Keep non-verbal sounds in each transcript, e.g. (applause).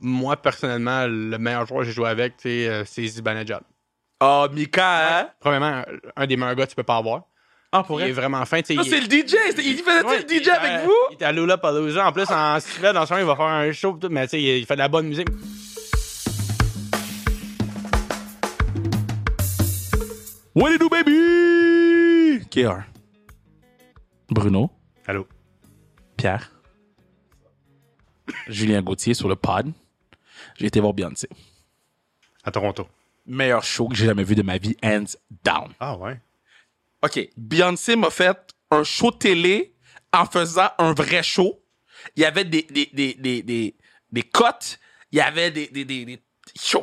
moi, personnellement, le meilleur joueur que j'ai joué avec, sais, euh, c'est Zibanejad. Oh, Mika, hein? Premièrement, un des meilleurs gars que tu peux pas avoir. Ah, pour Il est vrai? vraiment fin. tu sais, Ça, il- c'est le DJ! c'est- Il faisait Ouais, le DJ avec euh, vous? Il était à Lollapalooza. En plus, en Suède, dans son il va faire un show. tout, mais tu sais, il fait de la bonne musique. What it do, baby? KR. Bruno. Allô? Pierre. Julien Gauthier sur le pod. J'ai été voir Beyoncé. À Toronto. Meilleur show que j'ai jamais vu de ma vie, hands down. Ah ouais? OK, Beyoncé m'a fait un show télé en faisant un vrai show. Il y avait des, des, des, des, des, des cotes. Il y avait des, des, des, des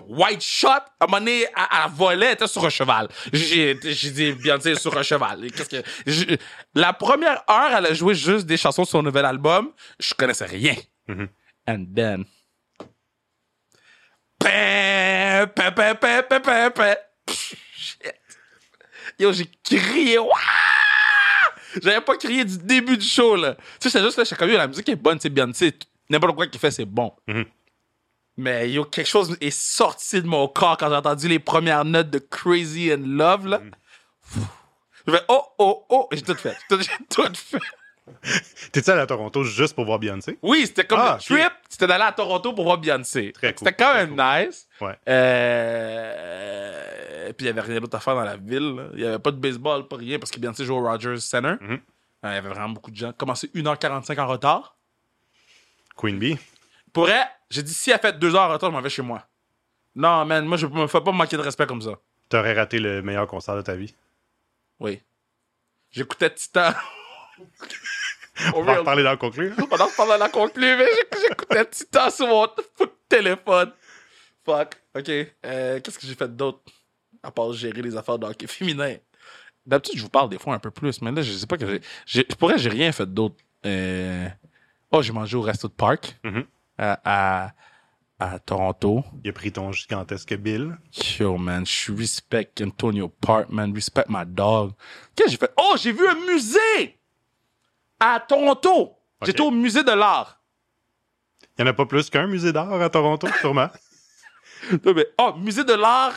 white shot. À un moment donné, elle, elle volait, elle était sur un cheval. J'ai dit, Beyoncé est sur un cheval. Qu'est-ce que... je- la première heure, elle a joué juste des chansons sur son nouvel album. Je connaissais rien. And then... Shit. Yo, j'ai crié. J'avais pas crié du début du show, là. Tu sais, j'étais juste là, j'étais comme, yo, la musique est bonne, c'est bien, tu sais, n'importe quoi qu'il fait, c'est bon. Mhm. Mais yo, quelque chose est sorti de mon corps quand j'ai entendu les premières notes de Crazy and Love, là. Je fais, oh, oh, oh, j'ai tout fait. J'ai tout fait. (laughs) T'es-tu allé à Toronto juste pour voir Beyoncé? Oui, c'était comme Ah, le trip, c'était d'aller à Toronto pour voir Beyoncé. Très cool, C'était quand très même nice. Ouais. Euh... Puis il y avait rien d'autre à faire dans la ville. Il y avait pas de baseball, pas rien, parce que Beyoncé jouait au Rogers Center. Mhm. Euh, Il y avait vraiment beaucoup de gens. Commencé 1h45 en retard. Queen Bee? Pour elle, j'ai dit si elle fait 2 heures en retard, je m'en vais chez moi. Non, man, moi, je me fais pas manquer de respect comme ça. T'aurais raté le meilleur concert de ta vie. Oui. J'écoutais Titan. (laughs) On va reparler dans le conclu. Pendant que pendant la conclue, mais j'écoutais Titan sur mon téléphone. Fuck. OK. Euh, Qu'est-ce que j'ai fait d'autre? À part gérer les affaires de hockey féminin? D'habitude, je vous parle des fois un peu plus, mais là, je sais pas que j'ai. j'ai- Pour vrai, j'ai rien fait d'autre. Euh... Oh, j'ai mangé au resto de parc Mhm. à, à, à Toronto. Il a pris ton gigantesque bill. Yo, man, je respect Antonio Park, man. Respect my dog. Qu'est-ce que j'ai fait? Oh, j'ai vu un musée à Toronto. J'étais au musée de l'art. Il n'y en a pas plus qu'un musée d'art à Toronto, sûrement. (laughs) Non, mais- oh, musée de l'art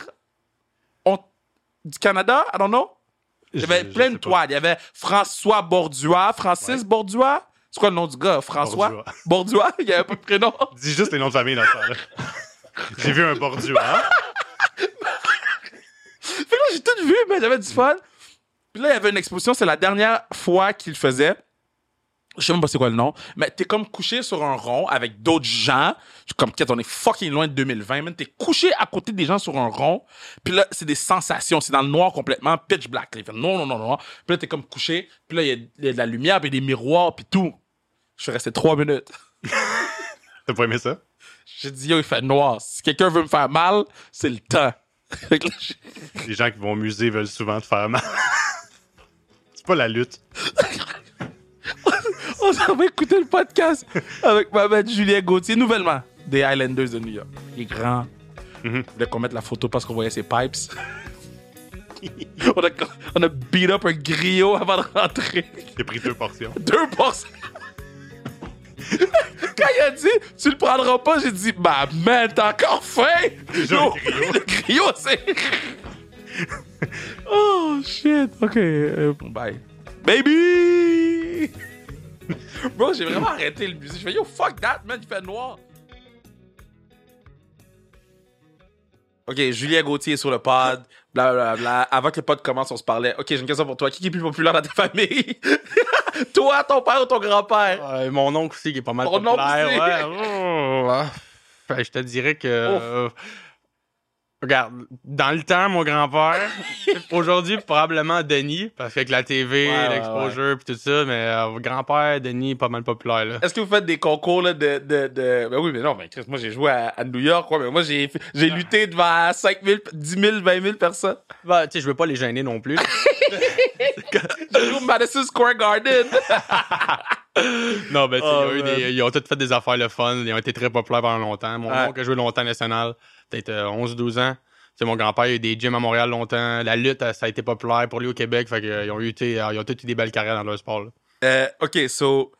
on- du Canada, I don't know? Il y avait Je- plein de toiles. Il y avait François Bordua, Francis Bordua. C'est quoi le nom du gars? François? Bordua. Bordua? Il y avait pas de prénom. (laughs) Dis juste les noms de famille dans ça. (laughs) J'ai vu un bordua. Fait que là, j'ai tout vu, mais j'avais du fun. Puis là, il y avait une exposition, c'est la dernière fois qu'il faisait. Je sais même pas c'est quoi le nom, mais t'es comme couché sur un rond avec d'autres gens. Comme, Quête, on est fucking loin de 2020, man. T'es couché à côté des gens sur un rond. Puis là, c'est des sensations. C'est dans le noir complètement, pitch black. là. Non, non, non, non. Puis là, t'es comme couché. Puis là, il y, y a de la lumière, puis des miroirs, puis tout. Je suis resté trois minutes. (laughs) T'as pas aimé ça? J'ai dit, yo, il fait noir. Si quelqu'un veut me faire mal, c'est le temps. (laughs) Les gens qui vont au musée veulent souvent te faire mal. (laughs) C'est pas la lutte. (laughs) On va écouter le podcast avec ma mère Julien Gauthier, nouvellement, des Highlanders de New York. Il est grand. Mhm. Il voulait qu'on mette la photo parce qu'on voyait ses pipes. (laughs) on, a, on a beat up un griot avant de rentrer. J'ai pris deux portions. Deux portions. (laughs) Quand il a dit, tu le prendras pas, j'ai dit, bah, man, t'as encore faim! Déjà griot. Le griot, c'est. oh, shit. Ok, euh, bye. Baby! (laughs) Bro, j'ai vraiment arrêté le musique. Je fais, yo, fuck that, man, il fait noir. Ok, Julien Gauthier est sur le pod. Blablabla. Avant que le pod commence, on se parlait. Ok, j'ai une question pour toi. Qui est plus populaire dans ta famille? (laughs) toi, ton père ou ton grand-père? Euh, mon oncle aussi qui est pas mal Ton oncle aussi? Ouais. Oh. Fait, je te dirais que. Regarde, dans le temps, mon grand-père. (laughs) Aujourd'hui, probablement Denis, parce qu'avec la TV, Ouais, l'exposure puis tout ça, mais euh, grand-père, Denis, pas mal populaire. Là. Est-ce que vous faites des concours là, de, de, de. Ben oui, mais non, mais Chris, moi j'ai joué à, à New York, quoi, mais moi j'ai j'ai lutté devant 5 000, 10 000, 20 000 personnes. Bah, tu sais, je veux pas les gêner non plus. (laughs) J'ai joué au Madison Square Garden. (laughs) non, ben, Oh, ils, ont eu man. des- ils ont tous fait des affaires le fun. Ils ont été très populaires pendant longtemps. Mon Ouais. oncle a joué longtemps national, peut-être euh, 11-12 ans. Tu sais, mon grand-père, il a eu des gyms à Montréal longtemps. La lutte, euh, ça a été populaire pour lui au Québec. Fait que, euh, ils, ont eu, euh, ils ont tous eu des belles carrières dans leur sport. là. Euh, ok, so.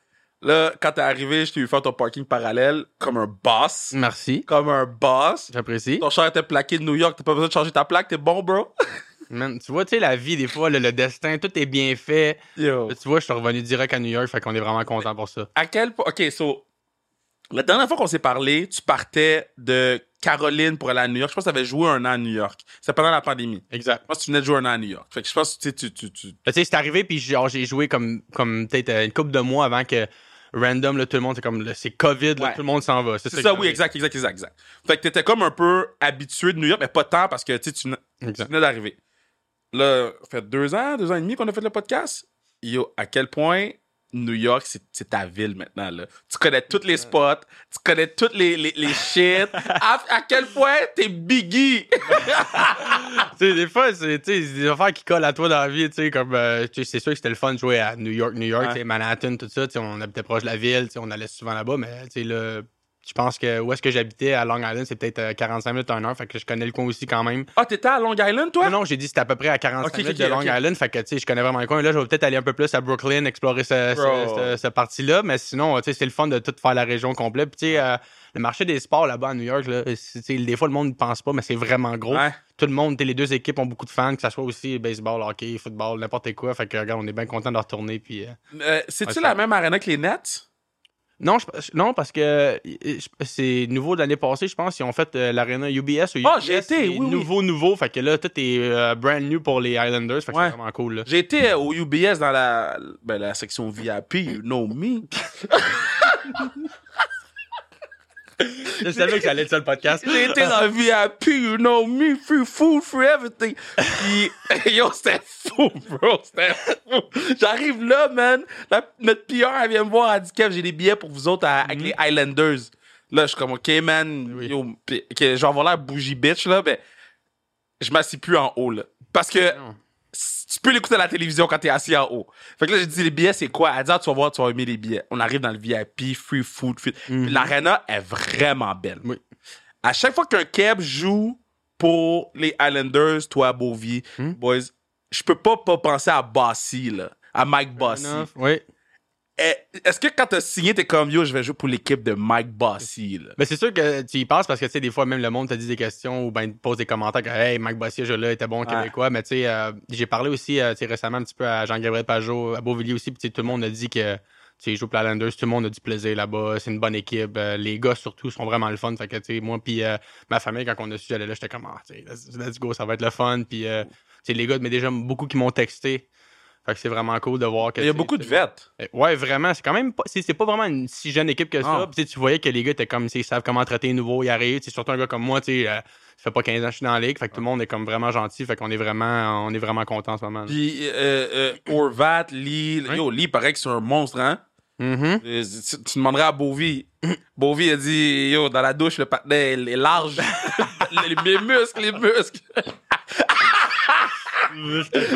Là, quand t'es arrivé, je t'ai vu faire ton parking parallèle comme un boss. Merci. Comme un boss. J'apprécie. Ton char était plaqué de New York, t'as pas besoin de changer ta plaque, t'es bon, bro. (laughs) Man, tu vois, tu sais, la vie, des fois, le, le destin, tout est bien fait. Yo. Tu vois, je suis revenu direct à New York, fait qu'on est vraiment content pour ça. À quel point. Ok, so. La dernière fois qu'on s'est parlé, tu partais de Caroline pour aller à New York. Je pense que t'avais joué un an à New York. C'était pendant la pandémie. Exact. Je pense que tu venais de jouer un an à New York. Fait que je pense que tu tu, tu, tu, Tu sais, c'est arrivé, puis genre, j'ai joué comme, comme peut-être euh, une couple de mois avant que random, là, tout le monde, c'est comme, c'est COVID, là, Ouais. tout le monde s'en va. C'est ça, oui, exact, exact, exact, exact. Fait que t'étais comme un peu habitué de New York, mais pas tant parce que tu sais, tu tu venais d'arriver. Là, ça fait deux ans, deux ans et demi qu'on a fait le podcast. Yo, à quel point New York, c'est ta ville maintenant, là? Tu connais tous les spots, tu connais toutes les, les, les (laughs) shit. à, à quel point t'es Biggie? (laughs) Tu sais, des fois, c'est des affaires qui collent à toi dans la vie, tu sais, comme, euh, tu sais, c'est sûr que c'était le fun de jouer à New York, New York, Ouais. Manhattan, tout ça, tu sais, on habitait proche de la ville, tu sais, on allait souvent là-bas, mais, tu sais, là, je pense que où est-ce que j'habitais à Long Island, c'est peut-être euh, 45 minutes, 1 heure, fait que je connais le coin aussi quand même. Ah, t'étais à Long Island, toi? Non, non, j'ai dit que c'était à peu près à 45 Ok, ok, minutes de Long. Island, fait que, tu sais, je connais vraiment le coin. Là, je vais peut-être aller un peu plus à Brooklyn, explorer ce, ce, ce- ce parti-là, mais sinon, tu sais, c'est le fun de tout faire la région complète. Puis, tu sais, euh, le marché des sports là-bas à New York, là, c'est- tu sais, des fois, le monde ne pense pas, mais c'est vraiment gros. Ouais. Tout le monde, les deux équipes ont beaucoup de fans, que ce soit aussi baseball, hockey, football, n'importe quoi. Fait que, regarde, on est bien content de retourner. Puis, euh, Euh, C'est-tu la même arena que les Nets? Non, je- non, parce que euh, c'est nouveau de l'année passée, je pense. Ils ont fait euh, l'arena UBS ou Ah, j'ai été, oui, oui. Nouveau, nouveau. Fait que là, tout est euh, brand new pour les Islanders. Fait que Ouais. c'est vraiment cool. Là. J'ai été euh, au UBS dans la, ben, la section VIP, you know me. (laughs) Je savais que ça allait être ça le podcast. J'ai été dans le VIP, you know me, free food, free everything. Puis, (laughs) yo, c'était fou, bro, c'était fou. J'arrive là, man. La- notre PR, elle vient me voir, elle dit, Kev, j'ai des billets pour vous autres à- avec les Islanders. Là, je suis comme, OK, man, Oui. yo, puis, OK, je vais avoir l'air bougie bitch, là, mais je m'assis plus en haut, là. Parce que Non. Tu peux l'écouter à la télévision quand t'es assis en haut. Fait que là, j'ai dit, les billets, c'est quoi? Elle dit, ah, tu vas voir, tu vas aimer les billets. On arrive dans le VIP, free food, free... Mhm. L'arena est vraiment belle. Oui. À chaque fois qu'un Keb joue pour les Islanders, toi, Beauvie, Mhm. boys, je peux pas, pas penser à Bossy, là. À Mike Bossy. Enough. Oui. Eh, Est-ce que quand t'as signé, t'es comme, yo, je vais jouer pour l'équipe de Mike Bossy, là? Mais c'est sûr que tu y penses parce que, tu sais, des fois, même le monde te dit des questions ou ben te pose des commentaires que, hey, Mike Bossier, je là, était bon québécois. Mais, tu sais, euh, j'ai parlé aussi, euh, récemment un petit peu à Jean-Gabriel Pajot, à Beauvilliers aussi. Puis, tout le monde a dit que, tu sais, joue pour la Landers, tout le monde a du plaisir là-bas. C'est une bonne équipe. Euh, les gars, surtout, sont vraiment le fun. Fait que, tu sais, moi, puis euh, ma famille, quand on a su, j'allais là, j'étais comme, ah, tu sais, let's, let's go, ça va être le fun. Puis, euh, tu sais, les gars, mais déjà, beaucoup qui m'ont texté. Fait que c'est vraiment cool de voir que. Il y a beaucoup de vêtements. euh, Ouais, vraiment. C'est quand même pas. C'est pas vraiment une si jeune équipe que ça. Ah. Puis, tu voyais que les gars étaient comme. Ils savent comment traiter les nouveaux. Ils arrivent. Surtout un gars comme moi, tu sais. euh, ça fait pas 15 ans que je suis dans la ligue. Fait que tout le monde est comme vraiment gentil. Fait qu'on est vraiment. On est vraiment content en ce moment. là. Puis, euh, euh, Orvat, Lee, yo, Lee, paraît que c'est un monstre, hein? Mhm. Euh, Tu, tu demanderais à Beauvie. (coughs) Beauvie a dit, yo, dans la douche, le patinet il est large. (laughs) les, mes muscles, les muscles. (laughs)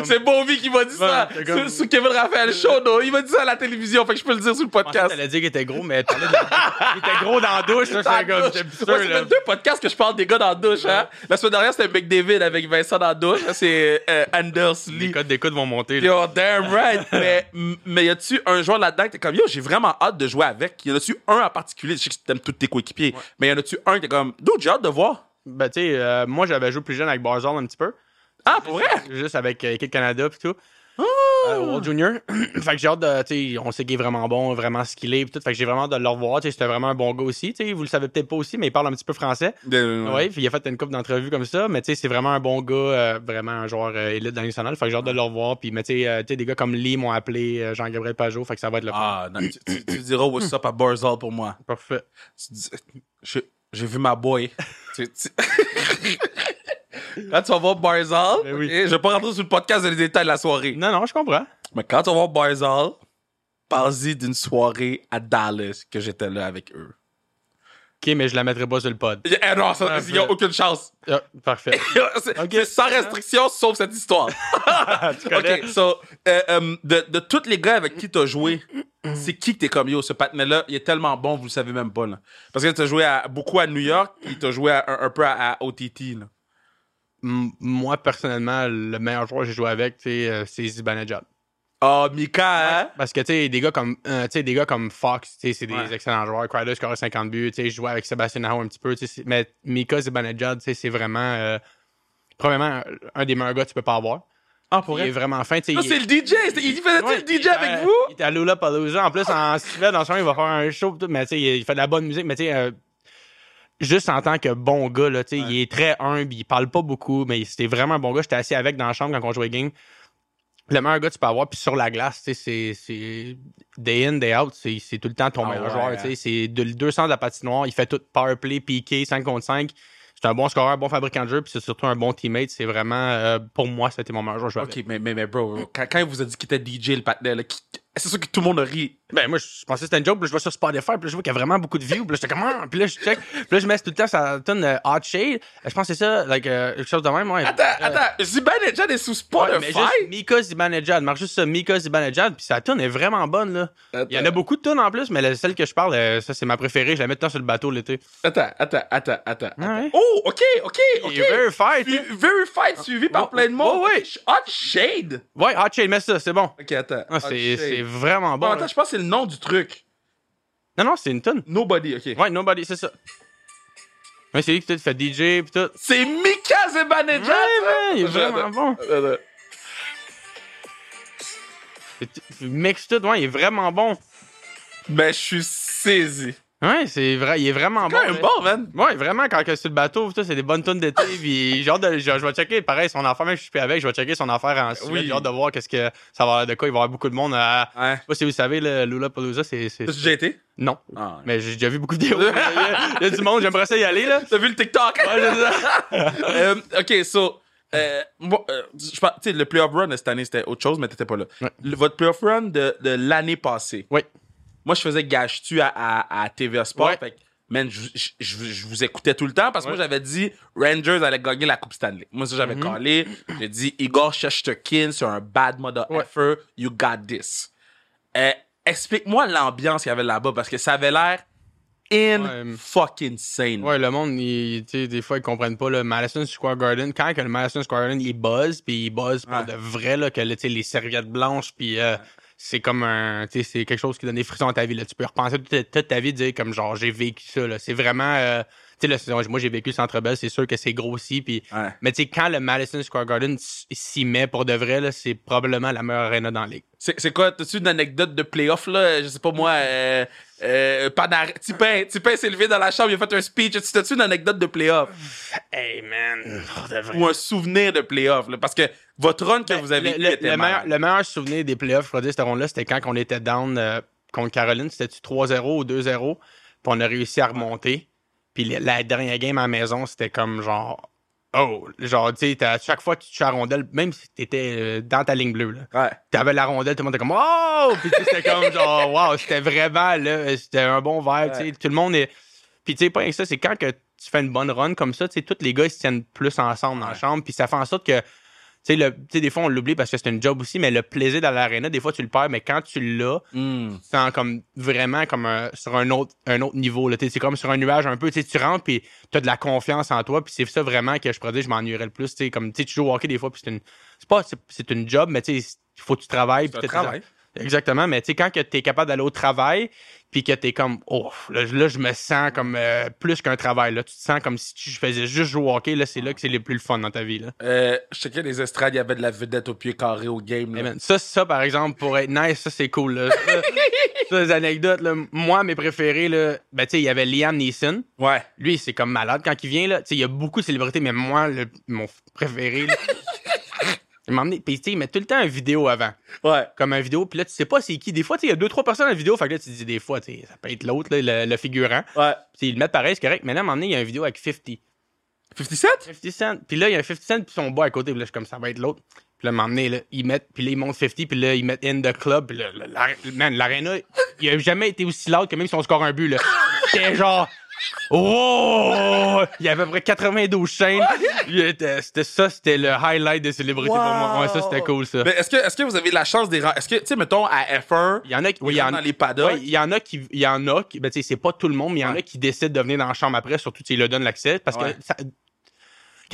C'est Beauvie qui m'a dit ça. Ouais, comme- sur Kevin Raphaël Show, non? Il m'a dit ça à la télévision, fait que je peux le dire sur le que podcast. t'allais dire qu'il était gros, mais (laughs) il était gros dans la douche. là, la comme. douche. Ouais, sûr, ça là. fait deux podcasts que je parle des gars dans la douche, hein? La semaine dernière, c'était McDavid avec Vincent dans la douche. Là, c'est euh, Anders Les Lee. codes d'écoute vont monter. là. Yo, damn right. (laughs) mais, mais y a-tu un joueur là-dedans que t'es comme, yo, j'ai vraiment hâte de jouer avec? Y en a-tu un en particulier? Je sais que t'aimes tous tes coéquipiers. Mais y en a-tu un qui est comme, dude, j'ai hâte de voir? Ben, tu sais, euh, moi, j'avais joué plus jeune avec Barzal un petit peu. Ah, pour vrai? Juste avec euh, Équipe Canada pis tout. Ah! Euh, World Junior. (clears throat) fait que j'ai hâte de. Tu sais, on sait qu'il est vraiment bon, vraiment skillé pis tout. Fait que j'ai vraiment hâte de le revoir. Tu sais, c'était vraiment un bon gars aussi. Tu sais, vous le savez peut-être pas aussi, mais il parle un petit peu français. Ouais, puis il a fait une couple d'entrevues comme ça, mais tu sais, c'est vraiment un bon gars, euh, vraiment un joueur euh, élite dans nationale. Fait que j'ai hâte de le revoir. Puis, mais tu sais, euh, tu sais, des gars comme Lee m'ont appelé euh, Jean-Gabriel Pajot, fait que ça va être le fun. Ah, non, tu, tu- tu diras what's up à (clears throat) Barzal pour moi. Parfait. Tu dis- je- J'ai vu ma boy. (laughs) Tu- tu- quand tu vas voir Barzal, Ben oui. je vais pas rentrer sur le podcast dans les détails de la soirée. Non, non, je comprends. Mais quand tu vas voir Barzal, parle-y d'une soirée à Dallas que j'étais là avec eux. Ok, mais je la mettrai pas sur le pod. Eh non, ça, Ah, il n'y a fait. aucune chance. Ah, parfait. (laughs) c'est Ok. c'est sans restriction, sauf cette histoire. (laughs) tu connais? OK, so, euh, euh, de, de tous les gars avec qui t'as joué, c'est qui que t'es comme, yo, ce patinet-là, il est tellement bon, vous le savez même pas, là. Parce que t'as joué à, beaucoup à New York, puis t'as joué à- un, un peu à, à OTT, là. Moi, personnellement, le meilleur joueur que j'ai joué avec, euh, c'est Zibanejad. Oh, Mika, hein? Parce que, tu sais, des gars comme, euh, des gars comme Fox, tu sais, c'est des Ouais. excellents joueurs. Crowder score 50 buts, tu sais, je jouais avec Sébastien Aho un petit peu, mais Mika Zibanejad, tu sais, c'est vraiment, euh, premièrement, un des meilleurs gars que tu peux pas avoir. Ah, pour Il est vrai? vraiment fin. Ça, c'est le DJ! Il faisait Ouais, le DJ avec euh, vous? Il était à Lollapalooza. En plus, en Suède, en ce moment, il va faire un show. Mais tu sais, il fait de la bonne musique. Mais tu sais, euh, juste en tant que bon gars, là, Ouais. il est très humble. Il parle pas beaucoup, mais c'était vraiment un bon gars. J'étais assis avec dans la chambre quand on jouait game. Le meilleur gars que tu peux avoir. Puis sur la glace, tu sais, c'est- day in, day out. C'est tout le temps ton Ah meilleur ouais, joueur. hein. C'est de 200 de la patinoire. Il fait tout power play, piqué, 5 contre 5. C'est un bon scoreur, un bon fabricant de jeu, puis c'est surtout un bon teammate. C'est vraiment, euh, pour moi, c'était mon meilleur joueur. Ok, mais, mais, mais bro, quand, quand il vous a dit qu'il était DJ, le qui- c'est sûr que tout le monde a ri. Ben, moi, je pensais que c'était une joke, puis là, je vois sur Spotify, puis là, je vois qu'il y a vraiment beaucoup de views, puis là, j'étais comme, ah! puis là, je check, puis là, je mets tout le temps sa tonne euh, Hot Shade. Je pense que c'est ça, like, euh, quelque chose de même, ouais. Attends, Euh, attends, Zibanejad est sous ouais, Spotify? mais juste Mika Zibanejad, marche juste ça, Mika Zibanejad, puis sa tune est vraiment bonne, là. Il y en a beaucoup de tunes en plus, mais la- celle que je parle, euh, ça, c'est ma préférée, je la mets tout le temps sur le bateau l'été. Attends, attends, attends, attends. Ouais? Oh, ok, ok, ok. Il verified. Su- Verified, suivi par Ouais, plein de monde. ouais, ouais. Hot Shade. Ouais, Hot Shade, mets ça, c'est bon. Ok, attends. Ah, c'est vraiment Bon, bon. attends, là. je pense que c'est le nom du truc. Non, non, c'est une tune. Nobody, ok. Ouais, Nobody, c'est ça. Ouais, c'est lui qui fait DJ, pis tout. C'est Mika Zibanejad, Ouais, ouais, il est vraiment bon. mixe tout, ouais, il est vraiment bon. Ben, je suis saisi. Ouais, c'est vrai, il est vraiment bon. Là. bon, man? Ouais, vraiment, quand c'est le bateau, c'est des bonnes tonnes d'été. (laughs) puis de, je, je vais checker, pareil, son affaire, même si je suis avec, je vais checker son affaire en Suède. Oui. J'ai hâte de voir qu'est-ce que ça va de quoi. Il va y avoir beaucoup de monde. À, Ouais. je sais pas si vous savez, le Lula Palooza, c'est. c'est- T'as déjà été? Non. Ah. Mais j'ai déjà vu beaucoup de vidéos. (laughs) il, y a, il y a du monde, j'aimerais ça y aller, là. T'as vu le TikTok? (laughs) Euh, ok, so. Euh, moi, euh, je pense- tu sais, le playoff run de cette année, c'était autre chose, mais t'étais pas là. Ouais. Le- votre playoff run de, de l'année passée. Oui. Moi, je faisais gage-tu à, à, à TVA Sport. Ouais. Fait que, man, je, je, je- je vous écoutais tout le temps parce que Ouais. moi, j'avais dit Rangers allait gagner la Coupe Stanley. Moi, ça, j'avais Mhm. collé. J'ai dit Igor Shesterkin sur un bad mother Ouais. effer. You got this. Euh, Explique-moi l'ambiance qu'il y avait là-bas parce que ça avait l'air in fucking sane. Ouais, le monde, il, tu sais, des fois, ils comprennent pas le Madison Square Garden. Quand que le Madison Square Garden, il buzz, puis il buzz pour de vrai, là, que là, tu sais, les serviettes blanches, puis euh, c'est comme un, c'est quelque chose qui donne des frissons à ta vie, là. Tu peux repenser toute, ta vie, dire comme genre, j'ai vécu ça. C'est vraiment, euh, tu sais, moi, j'ai vécu le Centre Bell, c'est sûr que c'est grossi, puis Ouais. mais tu sais, quand le Madison Square Garden s'y met pour de vrai, c'est probablement la meilleure arena dans la ligue. C'est quoi, t'as-tu une anecdote de playoff, là? Je sais pas moi, euh, euh, Tipin, Tipin s'est levé dans la chambre, il a fait un speech. T'as-tu une anecdote de playoff? Hey, man, pour de vrai. Ou un souvenir de playoff, là? Parce que votre run que Ben, vous avez le, le- meilleur, le meilleur souvenir des playoffs, je crois cette ronde-là, c'était quand on était down euh, contre Caroline. C'était-tu 3-0 ou 2-0? Puis on a réussi à remonter. Puis la, dernière game à la maison, c'était comme genre. Oh! Genre, tu sais, t'as- chaque fois que tu touches la rondelle, même si t'étais euh, dans ta ligne bleue, là, Ouais. t'avais la rondelle, tout le monde était comme Oh! Puis tu sais, c'était comme (laughs) genre, wow, c'était vraiment, là, c'était un bon vibe, tu sais. Tout le monde est. Puis tu sais, pas rien que ça, c'est quand que tu fais une bonne run comme ça, tu sais, tous les gars, ils se tiennent plus ensemble dans la Ouais. chambre, puis ça fait en sorte que. Sais, le- des fois, on l'oublie parce que c'est une job aussi, mais le plaisir dans l'aréna, des fois, tu le perds, mais quand tu l'as, Hmm. tu sens comme vraiment comme un- sur un autre, un autre niveau. C'est comme sur un nuage un peu. Tu rentres, puis tu as de la confiance en toi, puis c'est ça vraiment que je pourrais dire, je m'ennuierais le plus. Comme, tu joues au hockey des fois, puis c'est une. C'est pas. C'est une job, mais tu sais, il faut que tu travailles. C'est un travail. Exactement, mais tu sais, quand tu es capable d'aller au travail, puis que tu es comme, oh, là, là, je me sens comme euh, plus qu'un travail. Là. Tu te sens comme si tu faisais juste jouer au hockey. Là, c'est là que c'est le plus le fun dans ta vie. Là. Euh, je checkais les estrades, il y avait de la vedette au pied carré au game. Là. man, ça, ça, par exemple, pour être nice, ça, c'est cool. Là. Ça, (laughs) ça, les anecdotes, là, moi, mes préférés, là, ben, tu sais, il y avait Liam Neeson. Ouais. Lui, c'est comme malade quand il vient. Là. Tu sais, Il y a beaucoup de célébrités, mais moi, le- mon préféré, (laughs) là, il m'a emmené. Puis, tu sais, il met tout le temps une vidéo avant. Ouais. Comme un vidéo, puis là, tu sais pas c'est qui. Des fois, tu sais, il y a deux, trois personnes dans la vidéo, fait que là, tu te dis des fois, ça peut être l'autre, le, le figurant. Ouais. Puis ils le mettent pareil, c'est correct. Mais là, à un moment donné, il y a une vidéo avec 50. 57? 50 Cent. Puis là, il y a un 50 Cent, puis son bois à côté. Puis là, je suis comme, ça va être l'autre. Puis là, à un moment donné, là, ils mettent, puis là, ils montent 50, puis là, ils mettent in the club. Puis là, la- la- man, l'aréna, il a jamais été aussi loud que même si on score un but, là. C'était genre. Oh! Il y avait à peu près 92 chaînes. C'était ça, c'était le highlight de célébrité pour moi. Ouais, ça, c'était cool, ça. Mais est-ce que, est-ce que vous avez la chance des. Est-ce que, tu sais, mettons, à F1, Il y en a qui. oui, il y en dans a. les paddocks? Ouais, il y en a qui. Il y en a qui. Ben, tu sais, c'est pas tout le monde, mais il y en Ouais. a qui décident de venir dans la chambre après, surtout s'ils le donnent l'accès. Parce Ouais. que ça-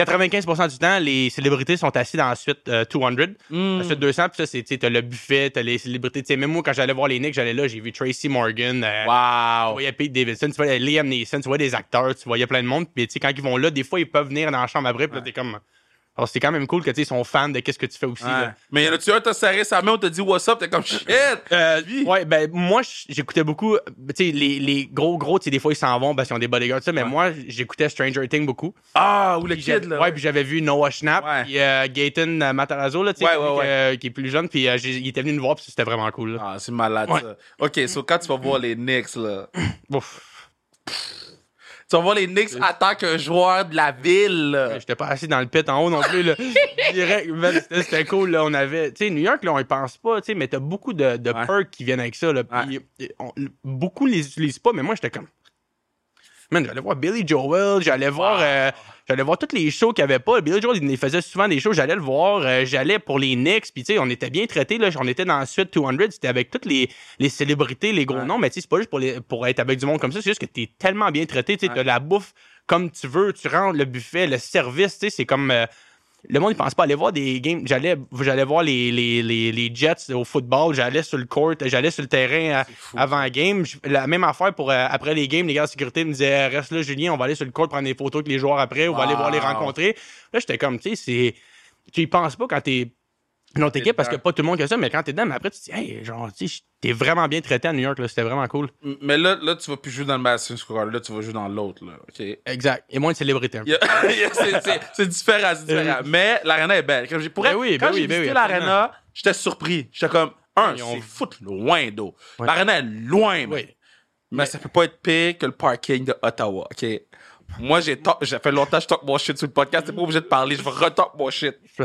95% du temps, les célébrités sont assis dans la suite euh, 200, Mm. la suite 200, puis ça, c'est, tu t'as le buffet, t'as les célébrités. Tu sais, même moi, quand j'allais voir les Knicks, j'allais là, j'ai vu Tracy Morgan, euh, tu Wow. voyais Pete Davidson, tu voyais Liam Neeson, tu voyais des acteurs, tu voyais plein de monde. Puis, tu sais, quand ils vont là, des fois, ils peuvent venir dans la chambre après, puis là, t'es comme. Alors, c'est quand même cool que, tu sais, ils sont fans de qu'est-ce que tu fais aussi. Ouais. là. Mais y en a-tu un, t'as serré sa main, on t'a dit what's up, t'es comme shit. Euh, ouais, ben, moi, j'écoutais beaucoup, tu sais, les, les gros, gros, tu sais, des fois, ils s'en vont parce qu'ils ont des bodyguards, ça, mais Ouais. moi, j'écoutais Stranger Things beaucoup. Ah, ou le Puis kid, là. Ouais, puis j'avais vu Noah Schnapp, Ouais. puis euh, Gaten euh, Matarazzo, là, tu sais, euh, qui est plus jeune, puis il était venu nous voir, puis c'était vraiment cool, là. Ah, c'est malade, ça. OK, so quand tu vas voir les Knicks, là, Ouf. Tu vas voir les Knicks en tant qu'un joueur de la ville. J'étais pas assis dans le pit en haut non plus, là. (laughs) Direct, man, c'était cool, là. On avait, tu sais, New York, là, on y pense pas, tu sais, mais t'as beaucoup de, de Ouais. perks qui viennent avec ça, là. On- beaucoup les utilisent pas, mais moi, j'étais comme. Man, j'allais voir Billy Joel, j'allais voir, euh, j'allais voir tous les shows qu'il y avait pas. Billy Joel, il faisait souvent des shows, j'allais le voir, euh, j'allais pour les Knicks, puis tu sais, on était bien traités, là. On était dans la suite 200, c'était avec toutes les, les célébrités, les gros Ouais. noms, mais tu sais, c'est pas juste pour, les, pour être avec du monde comme ça, c'est juste que t'es tellement bien traité, tu sais, Ouais. t'as la bouffe comme tu veux, tu rentres le buffet, le service, tu sais, c'est comme. euh, le monde, il pense pas aller voir des games. J'allais, j'allais voir les, les, les, les Jets au football, j'allais sur le court, j'allais sur le terrain euh, avant la game. La même affaire pour euh, après les games, les gars de sécurité me disaient Reste là, Julien, on va aller sur le court prendre des photos avec les joueurs après, on va aller voir les rencontrer. Là, j'étais comme, tu sais, c'est. Tu y penses pas quand t'es T'es équipe parce que pas tout le monde qui a ça, mais quand t'es dedans, mais après, tu te dis, hey, genre, tu t'es vraiment bien traité à New York, là, c'était vraiment cool. Mais là, là, tu vas plus jouer dans le Madison Square là, tu vas jouer dans l'autre, là. OK? Exact. Et moins de célébrité. (laughs) a- c'est- différent, c'est différent. Mais l'arena est belle. Quand j'ai pourrais, Ben oui, quand ben j'ai oui, ben visité oui, l'arena, j'étais surpris. J'étais comme, un, c'est foot loin d'eau. Ouais. L'arena est loin. Oui. Mais ça peut pas être pire que le parking de Ottawa, OK? Moi, j'ai j'ai fait longtemps que je talk mon shit sur le podcast. T'es pas obligé de parler. Je vais retalk mon shit. (laughs)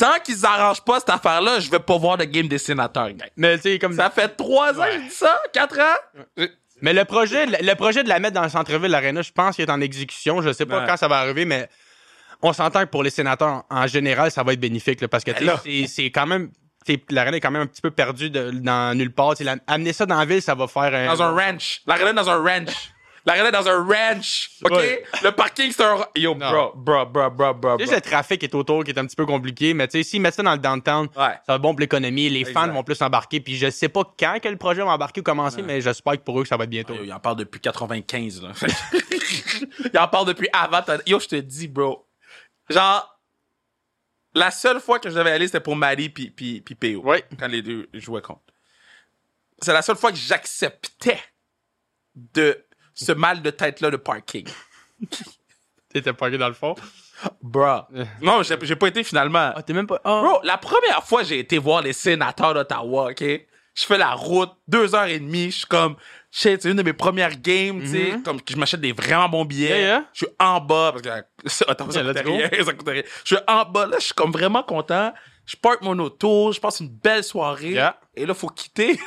Tant qu'ils arrangent pas cette affaire-là, je vais pas voir de game des sénateurs, gars. Mais tu sais, comme. Ça fait trois ans que j'ai dit ça? Quatre ans? Mais le projet, le, le projet de la mettre dans le centre-ville, l'arena, je pense qu'il est en exécution. Je sais pas Ouais. quand ça va arriver, mais on s'entend que pour les sénateurs, en général, ça va être bénéfique. là, parce que tu sais, là- c'est c'est quand même. tu sais, L'arena est quand même un petit peu perdue de- dans nulle part. Tu sais, la- amener ça dans la ville, ça va faire un. Dans un ranch. L'arena est dans un ranch. Est dans un ranch. OK? Ouais. Le parking, c'est un... Yo, Non. bro, bro, bro, bro, bro, Juste bro. le trafic qui est autour qui est un petit peu compliqué, mais tu sais, s'ils mettent ça dans le downtown, Ouais. ça va être bon pour l'économie. Les fans vont plus embarquer. Puis je sais pas quand que le projet va embarquer ou commencer, mais j'espère que pour eux, ça va être bientôt. Yo, il en parle depuis 95, là. (laughs) (laughs) il en parle depuis avant. Yo, je te dis, bro. Genre, la seule fois que je devais aller, c'était pour Maddie puis, puis, puis PO. Ouais. Quand les deux jouaient contre. C'est la seule fois que j'acceptais de ce mal de tête-là de parking. (laughs) T'étais parké dans le fond? Bro. (laughs) Non, j'ai j'ai pas été finalement. Ah, t'es même pas. Ah. Bro, la première fois j'ai été voir les sénateurs d'Ottawa, OK? Je fais la route, deux heures et demie, je suis comme, shit, c'est une de mes premières games, tu sais, comme que je m'achète des vraiment bons billets. Yeah, yeah. Je suis en bas, parce que c'est- Ottawa, ça Yeah, go. rien, (laughs) ça coûtait rien. Je suis en bas, là, je suis comme vraiment content. Je parque mon auto, je passe une belle soirée. Yeah. Et là, faut quitter.